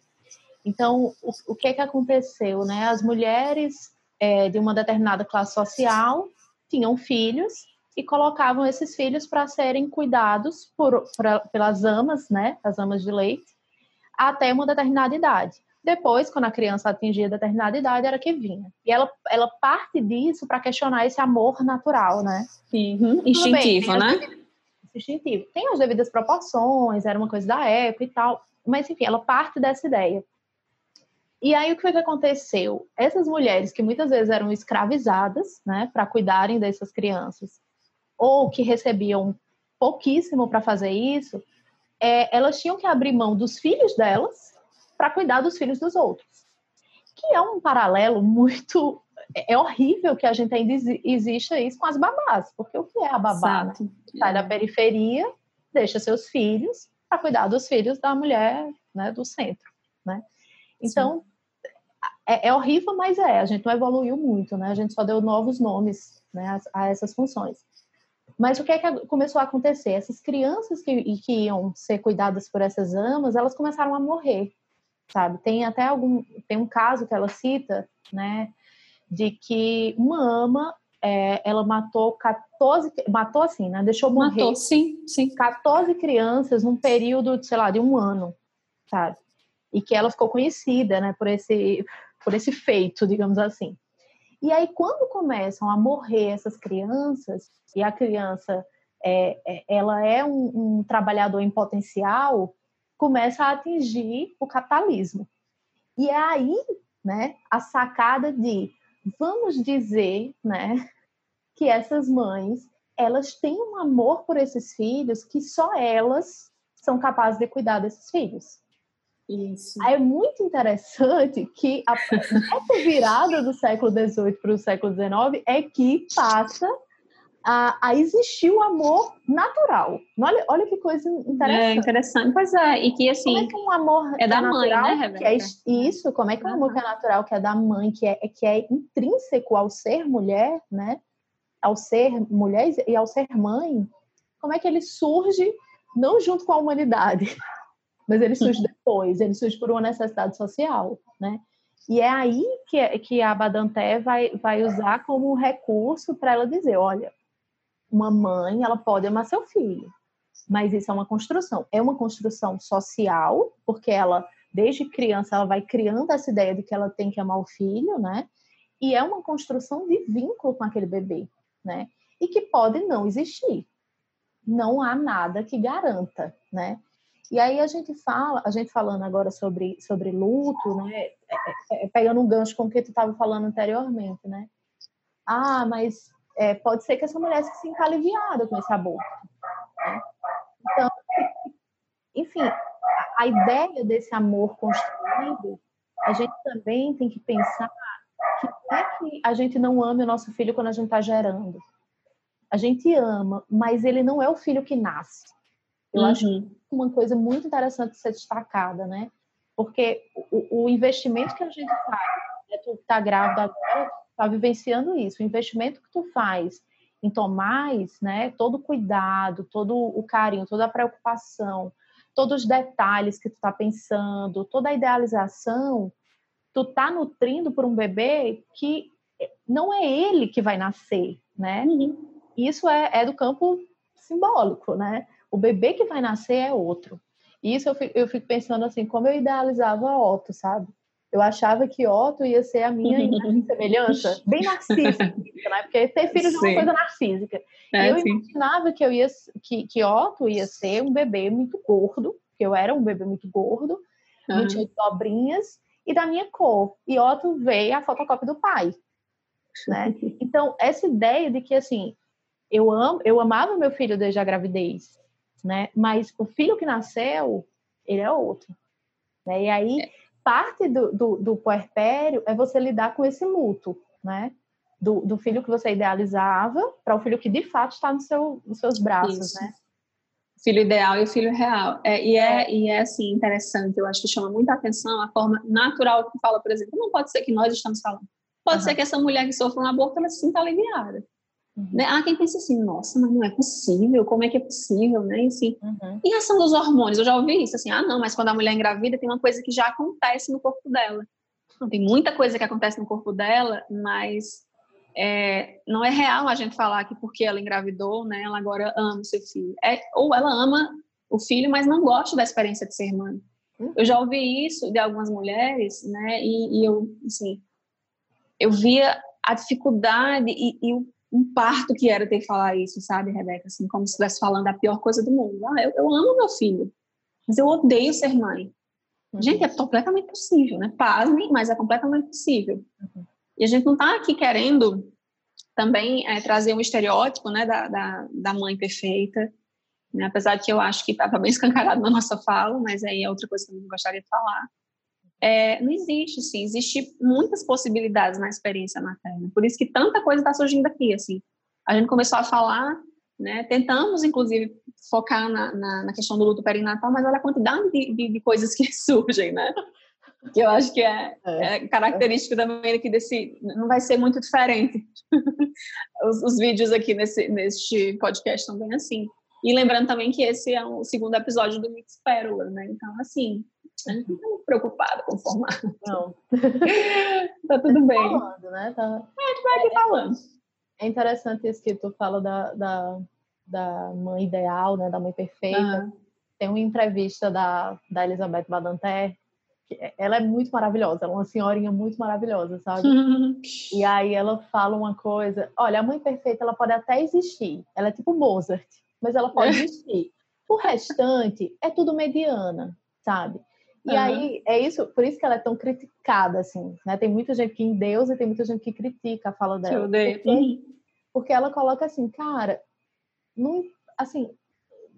Então, o, o que é que aconteceu, né? As mulheres é, de uma determinada classe social tinham filhos e colocavam esses filhos para serem cuidados por, por, pelas amas, né? As amas de leite, até uma determinada idade. Depois, quando a criança atingia determinada idade, era que vinha. E ela, ela parte disso para questionar esse amor natural, né? Uhum. Instintivo, bem, né? Devidas, instintivo. Tem as devidas proporções, era uma coisa da época e tal. Mas, enfim, ela parte dessa ideia. E aí, o que foi que aconteceu? Essas mulheres que muitas vezes eram escravizadas, né, para cuidarem dessas crianças, ou que recebiam pouquíssimo para fazer isso, é, elas tinham que abrir mão dos filhos delas para cuidar dos filhos dos outros. Que é um paralelo muito. É horrível que a gente ainda exista isso com as babás, porque o que é a babá? Né? Sai da periferia, deixa seus filhos para cuidar dos filhos da mulher né, do centro. Né? Então, é, é, horrível, mas é. A gente não evoluiu muito, né? A gente só deu novos nomes né, a, a essas funções. Mas o que é que começou a acontecer? Essas crianças que, que iam ser cuidadas por essas amas, elas começaram a morrer, sabe? Tem até algum, tem um caso que ela cita, né, de que uma ama, é, ela matou 14, matou assim, né, deixou morrer. Matou, sim, sim. 14 crianças num período, sei lá, de um ano, sabe? E que ela ficou conhecida, né, por esse, por esse feito, digamos assim. E aí, quando começam a morrer essas crianças, e a criança é, é, ela é um, um, trabalhador em potencial, começa a atingir o capitalismo. E é aí né, a sacada de vamos dizer né, que essas mães elas têm um amor por esses filhos que só elas são capazes de cuidar desses filhos. Isso. É muito interessante que a, essa virada do século XVIII para o século XIX é que passa a, a, existir o amor natural. Olha, olha que coisa interessante. É interessante, pois é. E que assim. Como é que um amor é, é da natural, mãe, né, Rebeca? Que é isso, como é que um amor que é natural, que é da mãe, que é, que é intrínseco ao ser mulher, né? Ao ser mulher e ao ser mãe, como é que ele surge não junto com a humanidade, mas ele surge depois, ele surge por uma necessidade social, né? E é aí que, que a Badanté vai, vai usar como recurso para ela dizer, olha, uma mãe, ela pode amar seu filho, mas isso é uma construção. É uma construção social, porque ela, desde criança, ela vai criando essa ideia de que ela tem que amar o filho, né? E é uma construção de vínculo com aquele bebê, né? E que pode não existir. Não há nada que garanta, né? E aí a gente fala, a gente falando agora sobre, sobre luto, né? É, é, é, pegando um gancho com o que tu estava falando anteriormente, né? Ah, mas é, pode ser que essa mulher se sinta aliviada com esse aborto. Né? Então, enfim, a, a ideia desse amor construído, a gente também tem que pensar que não é que a gente não ame o nosso filho quando a gente está gerando. A gente ama, mas ele não é o filho que nasce. Eu uhum. acho uma coisa muito interessante de ser destacada, né? Porque o, o investimento que a gente faz, né, tu tá grávida agora, tá vivenciando isso, o investimento que tu faz em tomar, né, todo o cuidado, todo o carinho, toda a preocupação, todos os detalhes que tu tá pensando, toda a idealização, tu tá nutrindo por um bebê que não é ele que vai nascer, né? Uhum. Isso é, é do campo simbólico, né? O bebê que vai nascer é outro. E isso eu fico, eu fico pensando assim, como eu idealizava Otto, sabe? Eu achava que Otto ia ser a minha semelhança, bem narcísica, né? Porque ter filhos é uma coisa narcísica. É, eu sim. imaginava que eu ia que, que Otto ia ser um bebê muito gordo, que eu era um bebê muito gordo, uhum. cheio de dobrinhas e da minha cor. E Otto veio a fotocópia do pai, né? Então, essa ideia de que assim, eu amo, eu amava meu filho desde a gravidez né? Mas o filho que nasceu, ele é outro. Né? E aí, é. Parte do, do, do puerpério é você lidar com esse luto, né? Do, do filho que você idealizava para o filho que de fato está no seu, nos seus braços, Isso. né? filho ideal e o filho real. É, e, é, é, e é, assim, interessante, eu acho que chama muita atenção a forma natural que fala, por exemplo, não pode ser que nós estamos falando. Pode uhum. ser que essa mulher que sofre um aborto, ela se sinta aliviada. Uhum. Né? Há quem pense assim, nossa, mas não é possível, como é que é possível, né? E, assim, uhum. E a ação dos hormônios, eu já ouvi isso, assim, ah, não, mas quando a mulher engravida tem uma coisa que já acontece no corpo dela. Não, tem muita coisa que acontece no corpo dela, mas é, não é real a gente falar que porque ela engravidou, né, ela agora ama o seu filho. É, ou ela ama o filho, mas não gosta da experiência de ser mãe. Hum? Eu já ouvi isso de algumas mulheres, né? E, e eu, assim, eu via a dificuldade e, e o um parto que era ter que falar isso, sabe, Rebeca? Assim, como se estivesse falando a pior coisa do mundo. Ah, eu, eu amo meu filho, mas eu odeio ser mãe. Uhum. Gente, é completamente possível, né? Pasmem, mas é completamente possível. Uhum. E a gente não está aqui querendo também é, trazer um estereótipo né, da, da, da mãe perfeita, né? apesar de que eu acho que estava bem escancarado na nossa fala, mas aí é outra coisa que eu não gostaria de falar. É, não existe, sim, existe muitas possibilidades na experiência materna. Por isso que tanta coisa está surgindo aqui, assim. A gente começou a falar, né, tentamos, inclusive, focar na, na, na questão do luto perinatal, mas olha a quantidade de, de, de coisas que surgem, né? Que eu acho que é, é, é característico também aqui desse... Não vai ser muito diferente. os, os, vídeos aqui nesse, neste podcast também assim. E lembrando também que esse é o segundo episódio do Mix Pérola, né? Então, assim, não estou preocupada com o formato. Não. tá tudo bem. Falando, né? Tá... É, a gente vai aqui é, falando. É interessante isso que tu fala da, da, da mãe ideal, né? Da mãe perfeita. Ah. Tem uma entrevista da, da Elizabeth Badanter, ela é muito maravilhosa, ela é uma senhorinha muito maravilhosa, sabe? e aí ela fala uma coisa, olha, a mãe perfeita ela pode até existir, ela é tipo Mozart, mas ela pode existir. O restante é tudo mediana, sabe? E uhum. aí, é isso, por isso que ela é tão criticada, assim, né? Tem muita gente que endeusa e tem muita gente que critica a fala dela. Porque, uhum. porque ela coloca assim, cara, não, assim,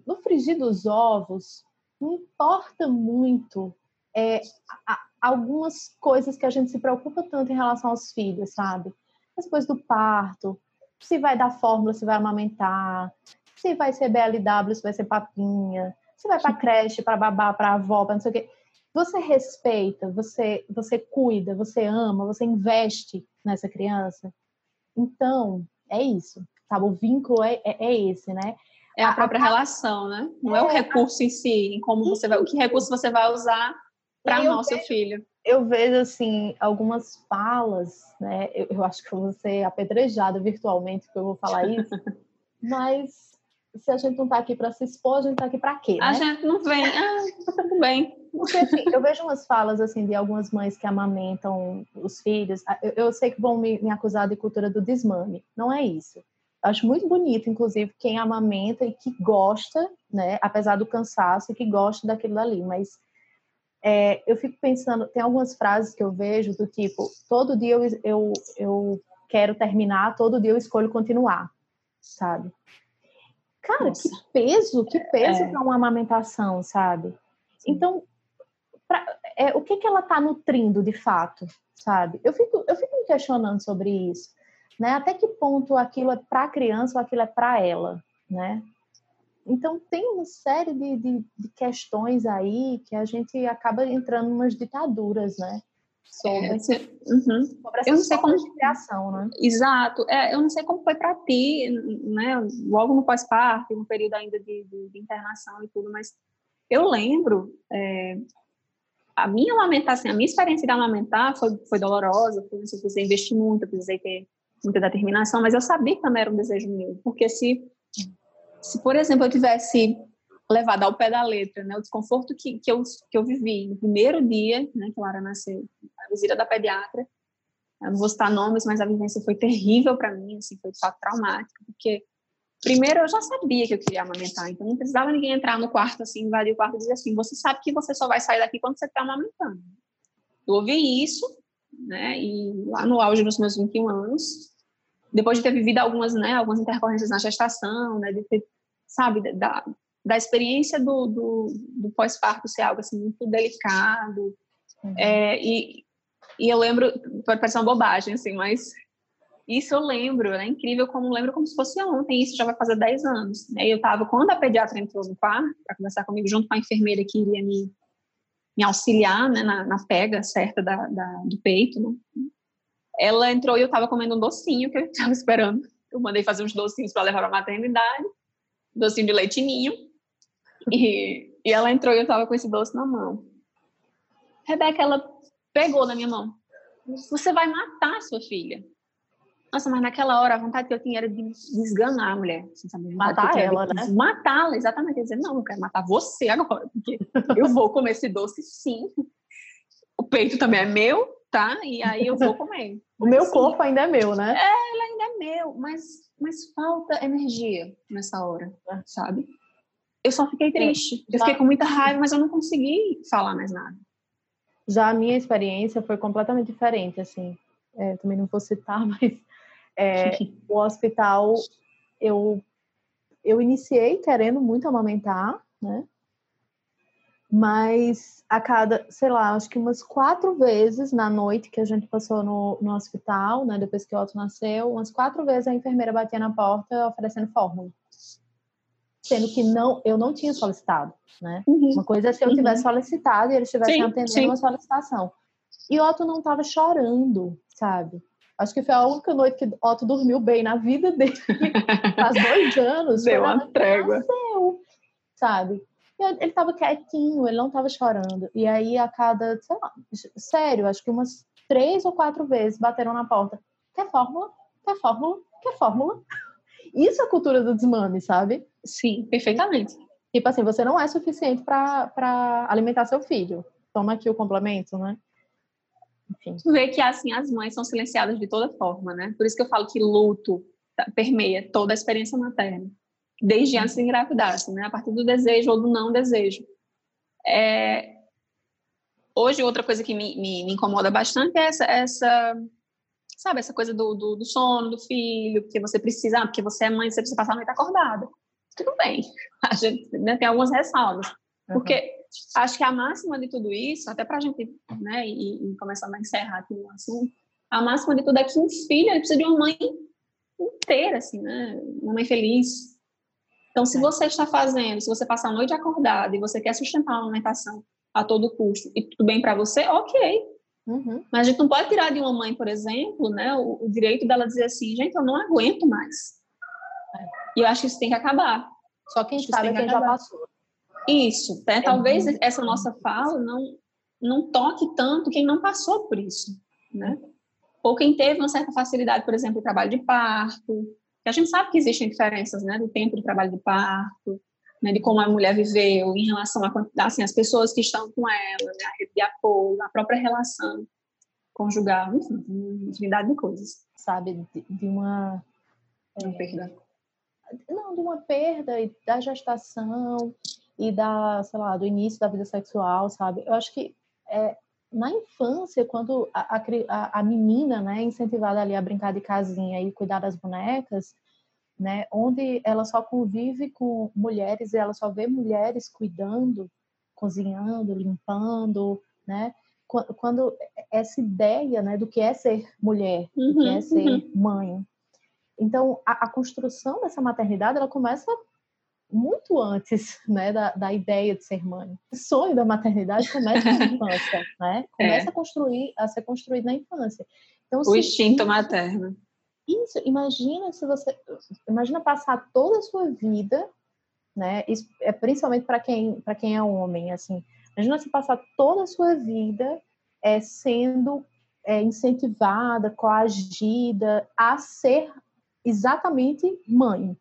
no frigir dos ovos, não importa muito é, a, algumas coisas que a gente se preocupa tanto em relação aos filhos, sabe? Depois do parto, se vai dar fórmula, se vai amamentar, se vai ser BLW, se vai ser papinha, se vai para creche, para babá, para avó, para não sei o quê você respeita, você, você cuida, você ama, você investe nessa criança. Então, é isso, sabe? O vínculo é, é, é esse, né? É a própria a, relação, né? Não é, é o recurso em si, em como você vai, o que recurso você vai usar para amar o seu filho. Eu vejo, assim, algumas falas, né? Eu, eu acho que eu vou ser apedrejada virtualmente, porque eu vou falar isso, mas se a gente não está aqui para se expor, a gente está aqui para quê? Né? A gente não vem, ah, tá tudo bem. Assim, eu vejo umas falas assim de algumas mães que amamentam os filhos. Ah, eu, eu sei que vão me, me, acusar de cultura do desmame. Não é isso. Eu acho muito bonito, inclusive, quem amamenta e que gosta, né, apesar do cansaço, que gosta daquilo ali. Mas é, eu fico pensando, tem algumas frases que eu vejo do tipo: todo dia eu, eu, eu quero terminar, todo dia eu escolho continuar, sabe? Cara, Nossa. que peso, que peso é. para uma amamentação, sabe? Sim. Então, pra, é, o que, que ela está nutrindo de fato, sabe? Eu fico, eu fico me questionando sobre isso, né? Até que ponto aquilo é para a criança ou aquilo é para ela, né? Então, tem uma série de, de, de, questões aí que a gente acaba entrando em umas ditaduras, né? sobre, é, uhum. sobre essa eu não sei como de criação, né? Exato. É, eu não sei como foi para ti, né? Logo no pós-parto, no período ainda de, de, de, internação e tudo, mas eu lembro é, a minha amamentação, a minha experiência de amamentar foi, foi dolorosa, foi, eu precisei investir muito, eu precisei ter muita determinação, mas eu sabia que também era um desejo meu, porque se, se por exemplo, eu tivesse levado ao pé da letra, né? O desconforto que, que, eu, que eu vivi no primeiro dia, né? Que Lara nasceu, a visita da pediatra. Eu não vou citar nomes, mas a vivência foi terrível para mim, assim, foi de fato traumática, porque primeiro eu já sabia que eu queria amamentar, então não precisava ninguém entrar no quarto assim, invadir o quarto e dizer assim, você sabe que você só vai sair daqui quando você está amamentando. Eu ouvi isso, né? E lá no auge dos meus 21 anos, depois de ter vivido algumas, né, algumas intercorrências na gestação, né, de ter, sabe, da, da experiência do, do, do pós-parto ser algo assim muito delicado. Uhum. É, e, e eu lembro, pode parecer uma bobagem, assim, mas isso eu lembro, é incrível como lembro como se fosse ontem, isso já vai fazer 10 anos. Né? Eu estava, quando a pediatra entrou no quarto para conversar comigo, junto com a enfermeira que iria me, me auxiliar né, na, na pega certa da, da do peito, né? ela entrou e eu estava comendo um docinho que eu estava esperando. Eu mandei fazer uns docinhos para levar para a maternidade, docinho de leitinho. E, e ela entrou e eu tava com esse doce na mão. Rebeca, ela pegou na minha mão. Você vai matar sua filha. Nossa, mas naquela hora a vontade que eu tinha era de esganar a mulher. Assim, sabe? Matar ela, né? Matá-la, exatamente. Dizer, não, eu quero matar você agora, porque eu vou comer esse doce sim. O peito também é meu, tá? E aí eu vou comer. o meu corpo ainda é meu, né? É, ele ainda é meu, mas, mas falta energia nessa hora, é. sabe? Eu só fiquei triste. Eu fiquei com muita raiva, mas eu não consegui falar mais nada. Já a minha experiência foi completamente diferente, assim. É, também não vou citar, mas é, o hospital, eu, eu iniciei querendo muito amamentar, né? Mas a cada, sei lá, acho que umas quatro vezes na noite que a gente passou no, no hospital, né? Depois que o Otto nasceu, umas quatro vezes a enfermeira batia na porta oferecendo fórmula. Sendo que não, eu não tinha solicitado, né? Uhum. Uma coisa é se eu uhum. tivesse solicitado e eles estivessem atendendo sim. uma solicitação. E o Otto não estava chorando, sabe? Acho que foi a única noite que Otto dormiu bem na vida dele. Faz dois anos. Deu uma trégua. Nasceu, sabe? Ele estava quietinho, ele não estava chorando. E aí, a cada, sei lá, sério, acho que umas três ou quatro vezes bateram na porta. Quer fórmula? Quer fórmula? Quer fórmula? Isso é a cultura do desmame, sabe? Sim, perfeitamente. Tipo assim, você não é suficiente para alimentar seu filho. Toma aqui o complemento, né? Enfim. Tu vê que assim as mães são silenciadas de toda forma, né? Por isso que eu falo que luto permeia toda a experiência materna, desde antes de engravidar, assim, né? A partir do desejo ou do não desejo. É... Hoje outra coisa que me, me, me, incomoda bastante é essa, essa sabe, essa coisa do, do, do, sono do filho, porque você precisa, ah, porque você é mãe, você precisa passar a noite acordada. Tudo bem, a gente né, tem algumas ressalvas, uhum. porque acho que a máxima de tudo isso, até para a gente, né, e, e, começar a encerrar aqui o assunto, a máxima de tudo é que um filho precisa de uma mãe inteira, assim, né, uma mãe feliz. Então, se é. você está fazendo, se você passar a noite acordada e você quer sustentar uma alimentação a todo custo e tudo bem para você, ok. Uhum. Mas a gente não pode tirar de uma mãe, por exemplo, né, o, o direito dela dizer assim, gente, eu não aguento mais. É. E eu acho que isso tem que acabar. Só quem sabe é quem já passou. Isso, né? É talvez essa nossa fala não, não toque tanto quem não passou por isso, né? Ou quem teve uma certa facilidade, por exemplo, no trabalho de parto, que a gente sabe que existem diferenças, né, do tempo de trabalho de parto, né, de como a mulher viveu em relação a assim, as pessoas que estão com ela, né, a rede de apoio, a própria relação conjugal, enfim, uma infinidade de coisas. Sabe, de, uma... É, perda. Não, de uma perda da gestação, e da, sei lá, do início da vida sexual, sabe? Eu acho que é, na infância, quando a, a, a, menina, né, é incentivada ali a brincar de casinha e cuidar das bonecas, né, onde ela só convive com mulheres e ela só vê mulheres cuidando, cozinhando, limpando, né? Quando essa ideia, né, do que é ser mulher, uhum, do que é uhum, ser uhum. mãe. Então, a, a construção dessa maternidade, ela começa muito antes né, da, da ideia de ser mãe. O sonho da maternidade começa na infância, né? Começa é. a construir, a ser construído na infância. Então, o instinto materno. Isso, imagina se você, imagina passar toda a sua vida, né? Isso é principalmente para quem, para quem é homem, assim. Imagina se passar toda a sua vida é, sendo é, incentivada, coagida a ser exatamente mãe,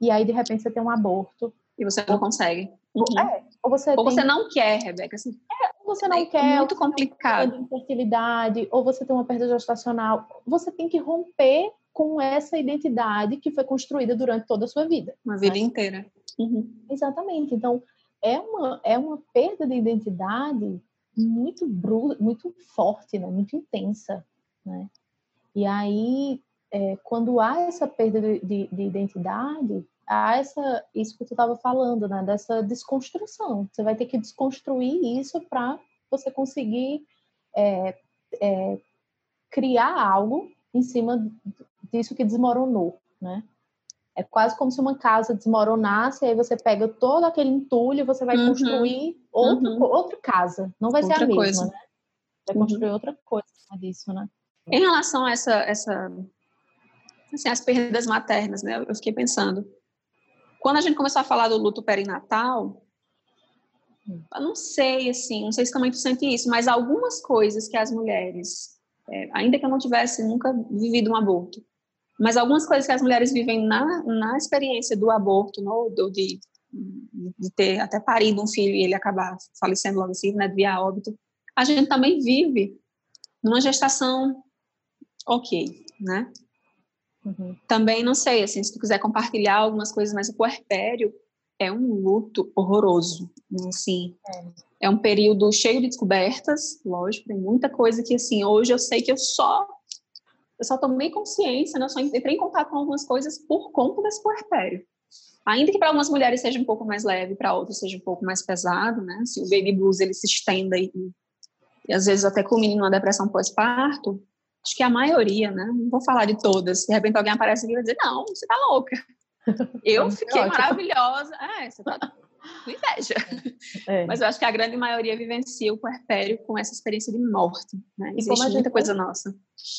e aí de repente você tem um aborto. E você não consegue. Uhum. É, ou você, ou tem... você não quer, Rebeca. Assim, é, ou você não é quer. muito complicado. Uma infertilidade, ou você tem uma perda gestacional. Você tem que romper com essa identidade que foi construída durante toda a sua vida. Uma vida né? inteira. Uhum. Exatamente. Então, é uma, é uma perda de identidade muito bruta, muito forte, né? muito intensa. Né? E aí, é, quando há essa perda de, de, de, identidade, há essa, isso que tu estava falando, né, dessa desconstrução. Você vai ter que desconstruir isso para você conseguir é, é, criar algo em cima disso que desmoronou, né? É quase como se uma casa desmoronasse, aí você pega todo aquele entulho e você vai uhum. construir outro, uhum. outra casa. Não vai outra ser a mesma, coisa. né? Vai uhum. construir outra coisa disso, né? Em relação a essa, essa assim, as perdas maternas, né? Eu fiquei pensando. Quando a gente começou a falar do luto perinatal, eu não sei, assim, não sei se também tu sente isso, mas algumas coisas que as mulheres, é, ainda que eu não tivesse nunca vivido um aborto, Mas algumas coisas que as mulheres vivem na, na experiência do aborto, no, do, de, de ter até parido um filho e ele acabar falecendo logo assim, né, via óbito, a gente também vive numa gestação ok, né? Uhum. Também não sei, assim, se tu quiser compartilhar algumas coisas, mas o puerpério é um luto horroroso, assim. É. é um período cheio de descobertas, lógico, tem muita coisa que, assim, hoje eu sei que eu só eu só tomei consciência, né? Eu só entrei em contato com algumas coisas por conta desse puerpério. Ainda que para algumas mulheres seja um pouco mais leve, para outras seja um pouco mais pesado, né? Se o baby blues ele se estenda e, e às vezes até culmina numa depressão pós-parto, acho que a maioria, né? Não vou falar de todas. De repente alguém aparece aqui e vai dizer: Não, você tá louca. Eu fiquei maravilhosa. É, você tá com inveja. É. Mas eu acho que a grande maioria vivencia o puerpério com essa experiência de morte. Né? Existe muita gente... coisa nossa.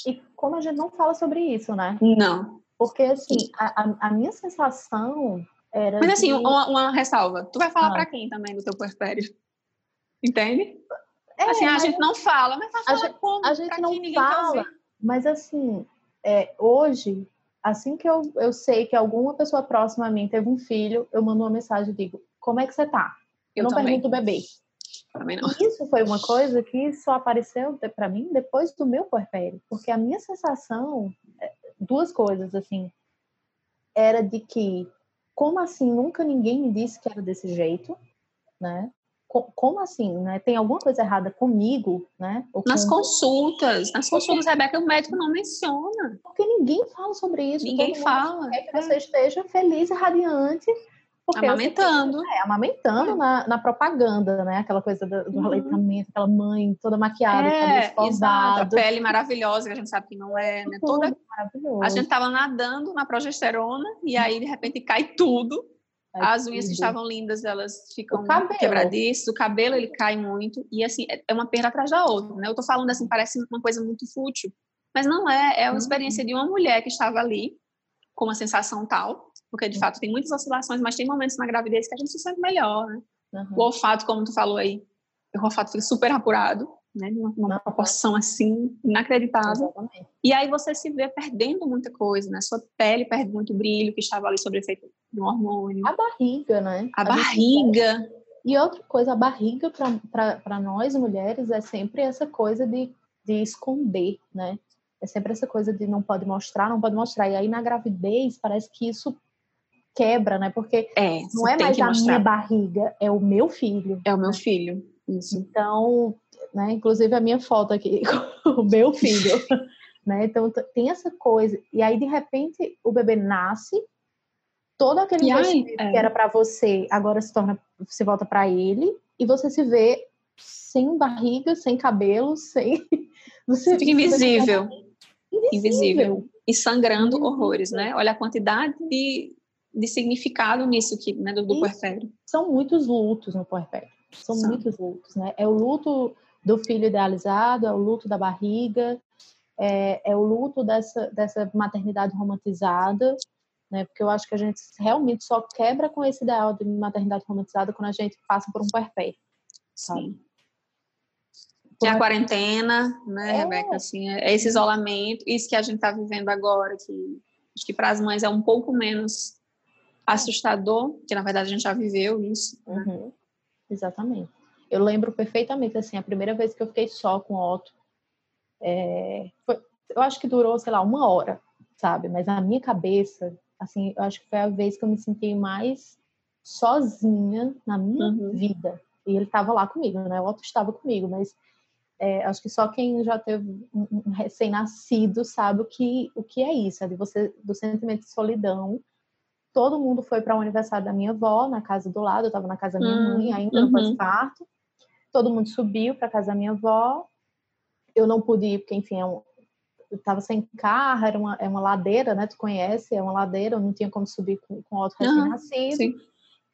E como a gente não fala sobre isso, né? Não. Porque, assim, a, a minha sensação era. Mas, assim, de... uma, uma, ressalva. Tu vai falar ah. para quem também do teu puerpério? Entende? É, assim, a gente não fala, mas vai falar a gente, como? A gente não fala, mas assim, é, hoje, assim que eu, eu sei que alguma pessoa próxima a mim teve um filho, eu mando uma mensagem e digo, como é que você tá? Eu, eu não também. pergunto o bebê. Isso foi uma coisa que só apareceu para mim depois do meu puerpério, porque a minha sensação, é, duas coisas assim, era de que, como assim, nunca ninguém me disse que era desse jeito, né? Como assim, né? Tem alguma coisa errada comigo, né? nas consultas, nas consultas, Rebeca, o médico não menciona. Porque ninguém fala sobre isso. Ninguém fala. É que você esteja feliz e radiante. amamentando. É, amamentando é. Na, na propaganda, né? Aquela coisa do, do uhum. aleitamento, aquela mãe toda maquiada, é, a pele maravilhosa, que a gente sabe que não é, né? Toda... Maravilhoso. A gente tava nadando na progesterona e aí, de repente, cai tudo as unhas que estavam lindas, elas ficam quebradiças, o cabelo ele cai muito, e assim, é, é uma perda atrás da outra, né? Eu tô falando assim, parece uma coisa muito fútil, mas não é, é uma uhum. experiência de uma mulher que estava ali, com uma sensação tal, porque de uhum. fato tem muitas oscilações, mas tem momentos na gravidez que a gente se sente melhor, né? Uhum. O olfato, como tu falou aí, o olfato fica super apurado, né? Uma, uma proporção assim inacreditável. Exatamente. E aí você se vê perdendo muita coisa, né? Sua pele perde muito brilho que estava ali sob efeito do hormônio. A barriga, né? A, a barriga. E outra coisa, a barriga para nós mulheres é sempre essa coisa de, de esconder, né? É sempre essa coisa de não pode mostrar, não pode mostrar. E aí na gravidez parece que isso quebra, né? Porque é, não é mais a minha barriga, é o meu filho. É o meu filho. Isso. Então, né? Inclusive a minha foto aqui o meu filho, né? Então tem essa coisa. E aí de repente o bebê nasce, todo aquele investimento que era para você agora se torna, se volta para ele e você se vê sem barriga, sem cabelo, sem você, fica invisível. invisível. invisível. E sangrando invisível. horrores, né? Olha a quantidade de, de significado nisso que, né, do, do puerpério. São muitos lutos no puerpério. São, São muitos lutos, né? É o luto do filho idealizado, é o luto da barriga, é, é o luto dessa, dessa maternidade romantizada, né? Porque eu acho que a gente realmente só quebra com esse ideal de maternidade romantizada quando a gente passa por um puerpério. Sim. Que é a quarentena, né, é. Rebeca? Assim, é esse isolamento, isso que a gente está vivendo agora, que acho que para as mães é um pouco menos assustador, que na verdade a gente já viveu isso. Né? Uhum. Exatamente. Eu lembro perfeitamente, assim, a primeira vez que eu fiquei só com o Otto, é, foi, eu acho que durou, sei lá, uma hora, sabe? Mas na minha cabeça, assim, eu acho que foi a vez que eu me senti mais sozinha na minha uhum. vida. E ele estava lá comigo, né? O Otto estava comigo, mas é, acho que só quem já teve um, um recém-nascido sabe o que, o que é isso, é de você, do sentimento de solidão. Todo mundo foi para o aniversário da minha avó, na casa do lado, eu estava na casa da minha uhum. mãe, ainda uhum. pós-parto todo mundo subiu para casa da minha avó. Eu não pude ir, porque, enfim, é um, estava sem carro, era uma, é uma ladeira, né? Tu conhece, é uma ladeira, eu não tinha como subir com, com outro recém-nascido. Uhum,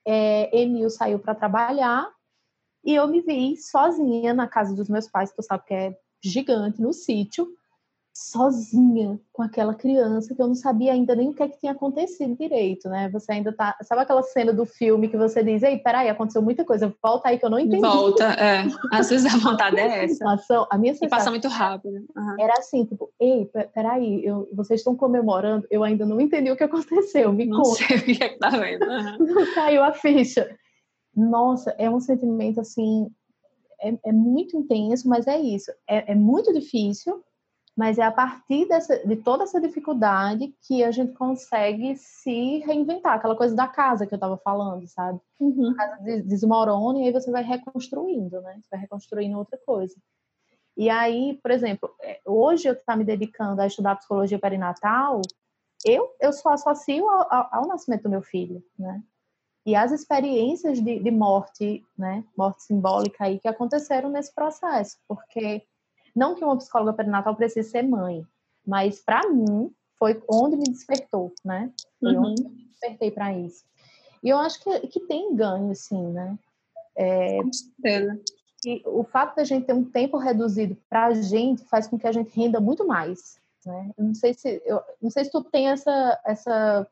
é, Emil saiu para trabalhar e eu me vi sozinha na casa dos meus pais, que tu sabe que é gigante, no sítio, sozinha com aquela criança que eu não sabia ainda nem o que, é que tinha acontecido direito, né? Você ainda tá. Sabe aquela cena do filme que você diz, ei, peraí, aconteceu muita coisa, volta aí que eu não entendi. Volta, é. Às vezes a vontade é essa. A minha sensação e passa muito rápido. Uhum. Era assim, tipo, ei, peraí, eu, vocês estão comemorando, eu ainda não entendi o que aconteceu, me não conta. Sei o que é que tá vendo. Uhum. Não caiu a ficha. Nossa, é um sentimento assim. É, é muito intenso, mas é isso. é, é muito difícil, mas é a partir dessa, de toda essa dificuldade que a gente consegue se reinventar. Aquela coisa da casa que eu estava falando, sabe? Uhum. A casa desmorona e aí você vai reconstruindo, né? Você vai reconstruindo outra coisa. E aí, por exemplo, é, hoje eu estou me dedicando a estudar psicologia perinatal, eu, eu só associo ao, ao, ao nascimento do meu filho, né? E as experiências de, de morte, né? Morte simbólica aí que aconteceram nesse processo, porque não que uma psicóloga perinatal precise ser mãe, mas para mim foi onde me despertou, né? Foi uhum. onde me despertei para isso. E eu acho que, que tem ganho, sim, né? É, com certeza. E o fato da gente ter um tempo reduzido para a gente faz com que a gente renda muito mais, né? Eu não sei se eu não sei se tu tem essa essa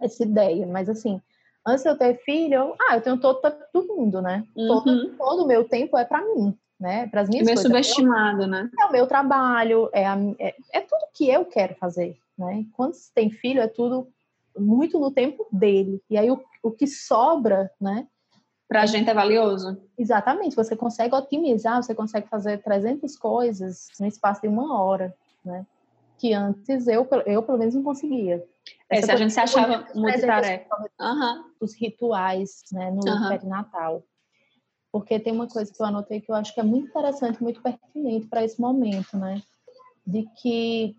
essa ideia, mas assim, antes de eu ter filho, eu, ah, eu tenho todo, todo mundo, né? Uhum. Todo, todo o meu tempo é para mim, né? Para as minhas é coisas. subestimado, né? É o meu trabalho, é, a, é, é, tudo que eu quero fazer, né? Quando se tem filho, é tudo muito no tempo dele. E aí o, o que sobra, né? Para a gente é valioso. Exatamente. Você consegue otimizar, você consegue fazer 300 coisas no espaço de uma hora, né? Que antes eu, eu pelo menos, não conseguia. É, se a gente se achava muito tarefa. Uhum. Os rituais, né? No uhum. perinatal porque tem uma coisa que eu anotei que eu acho que é muito interessante, muito pertinente para esse momento, né? De que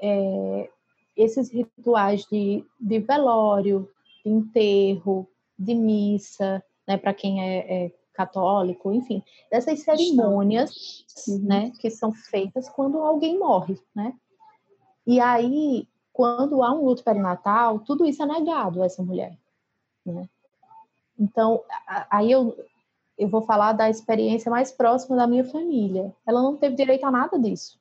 é, esses rituais de, de velório, de enterro, de missa, né, para quem é, é, católico, enfim, dessas cerimônias, uhum. né, que são feitas quando alguém morre, né? E aí, quando há um luto perinatal, tudo isso é negado a essa mulher, né? Então, aí eu eu vou falar da experiência mais próxima da minha família. Ela não teve direito a nada disso.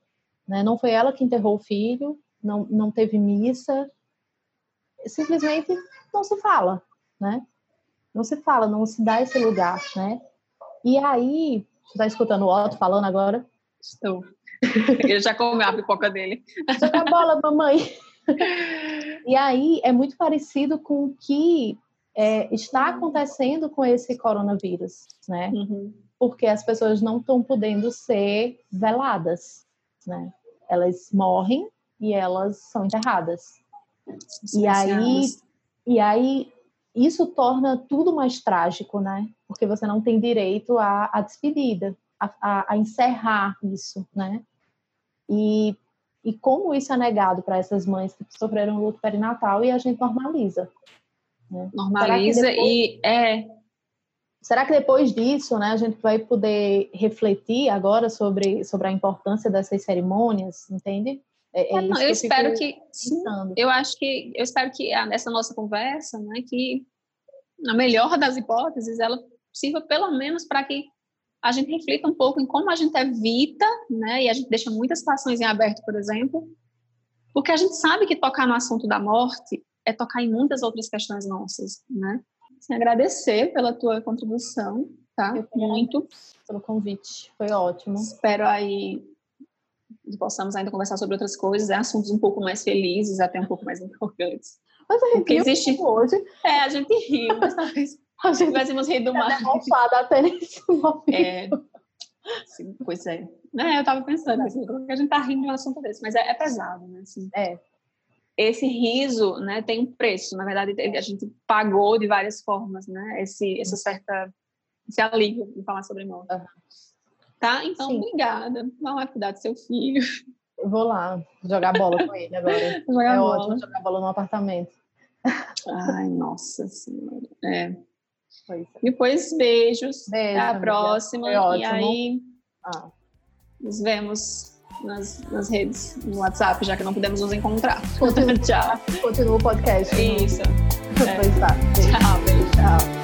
Né? Não foi ela que enterrou o filho, não, não teve missa. Simplesmente não se fala, né? Não se fala, não se dá esse lugar, né? E aí, você está escutando o Otto falando agora? Estou. Ele já comeu a pipoca dele. Joga a bola, mamãe. E aí, é muito parecido com o que é, está acontecendo com esse coronavírus, né? Uhum. Porque as pessoas não estão podendo ser veladas, né? Elas morrem e elas são enterradas. E aí, e aí isso torna tudo mais trágico, né? Porque você não tem direito à, à despedida, a, a, a, encerrar isso, né? E, e como isso é negado para essas mães que sofreram luto perinatal e a gente normaliza. Né? Normaliza depois, e é. Será que depois disso, né, a gente vai poder refletir agora sobre, sobre a importância dessas cerimônias, entende? É, é, é não, eu, eu espero que sim, eu acho que eu espero que nessa nossa conversa, né, que a melhor das hipóteses, ela sirva pelo menos para que a gente reflita um pouco em como a gente evita, né, e a gente deixa muitas situações em aberto, por exemplo, porque a gente sabe que tocar no assunto da morte é tocar em muitas outras questões nossas, né? Assim, agradecer pela tua contribuição, tá? Muito. Pelo convite, foi ótimo. Espero aí que possamos ainda conversar sobre outras coisas, é assuntos um pouco mais felizes, até um pouco mais empolgantes. Mas a gente Porque existe hoje. É, a gente riu, mas talvez a gente tivéssemos rido mais. até nesse momento. É. Sim, pois é. é eu tava pensando, assim, a gente tá rindo de um assunto desse, mas é, é pesado, né? Assim. É esse riso, né, tem um preço. Na verdade, a gente pagou de várias formas, né, esse, essa certa, esse alívio de falar sobre morte. Uhum. Tá? Então, Sim. obrigada. Vá lá cuidar do seu filho. Eu vou lá jogar bola com ele agora. Jogar é bola. ótimo jogar bola no apartamento. Ai, nossa senhora. É. Depois, beijos. Beijo, Até a próxima. E aí, ah. nos vemos nas, nas redes, no WhatsApp, já que não podemos nos encontrar. Continua, Tchau. Continua o podcast. Isso. É. Pois tá. Tchau, beijo. Tchau.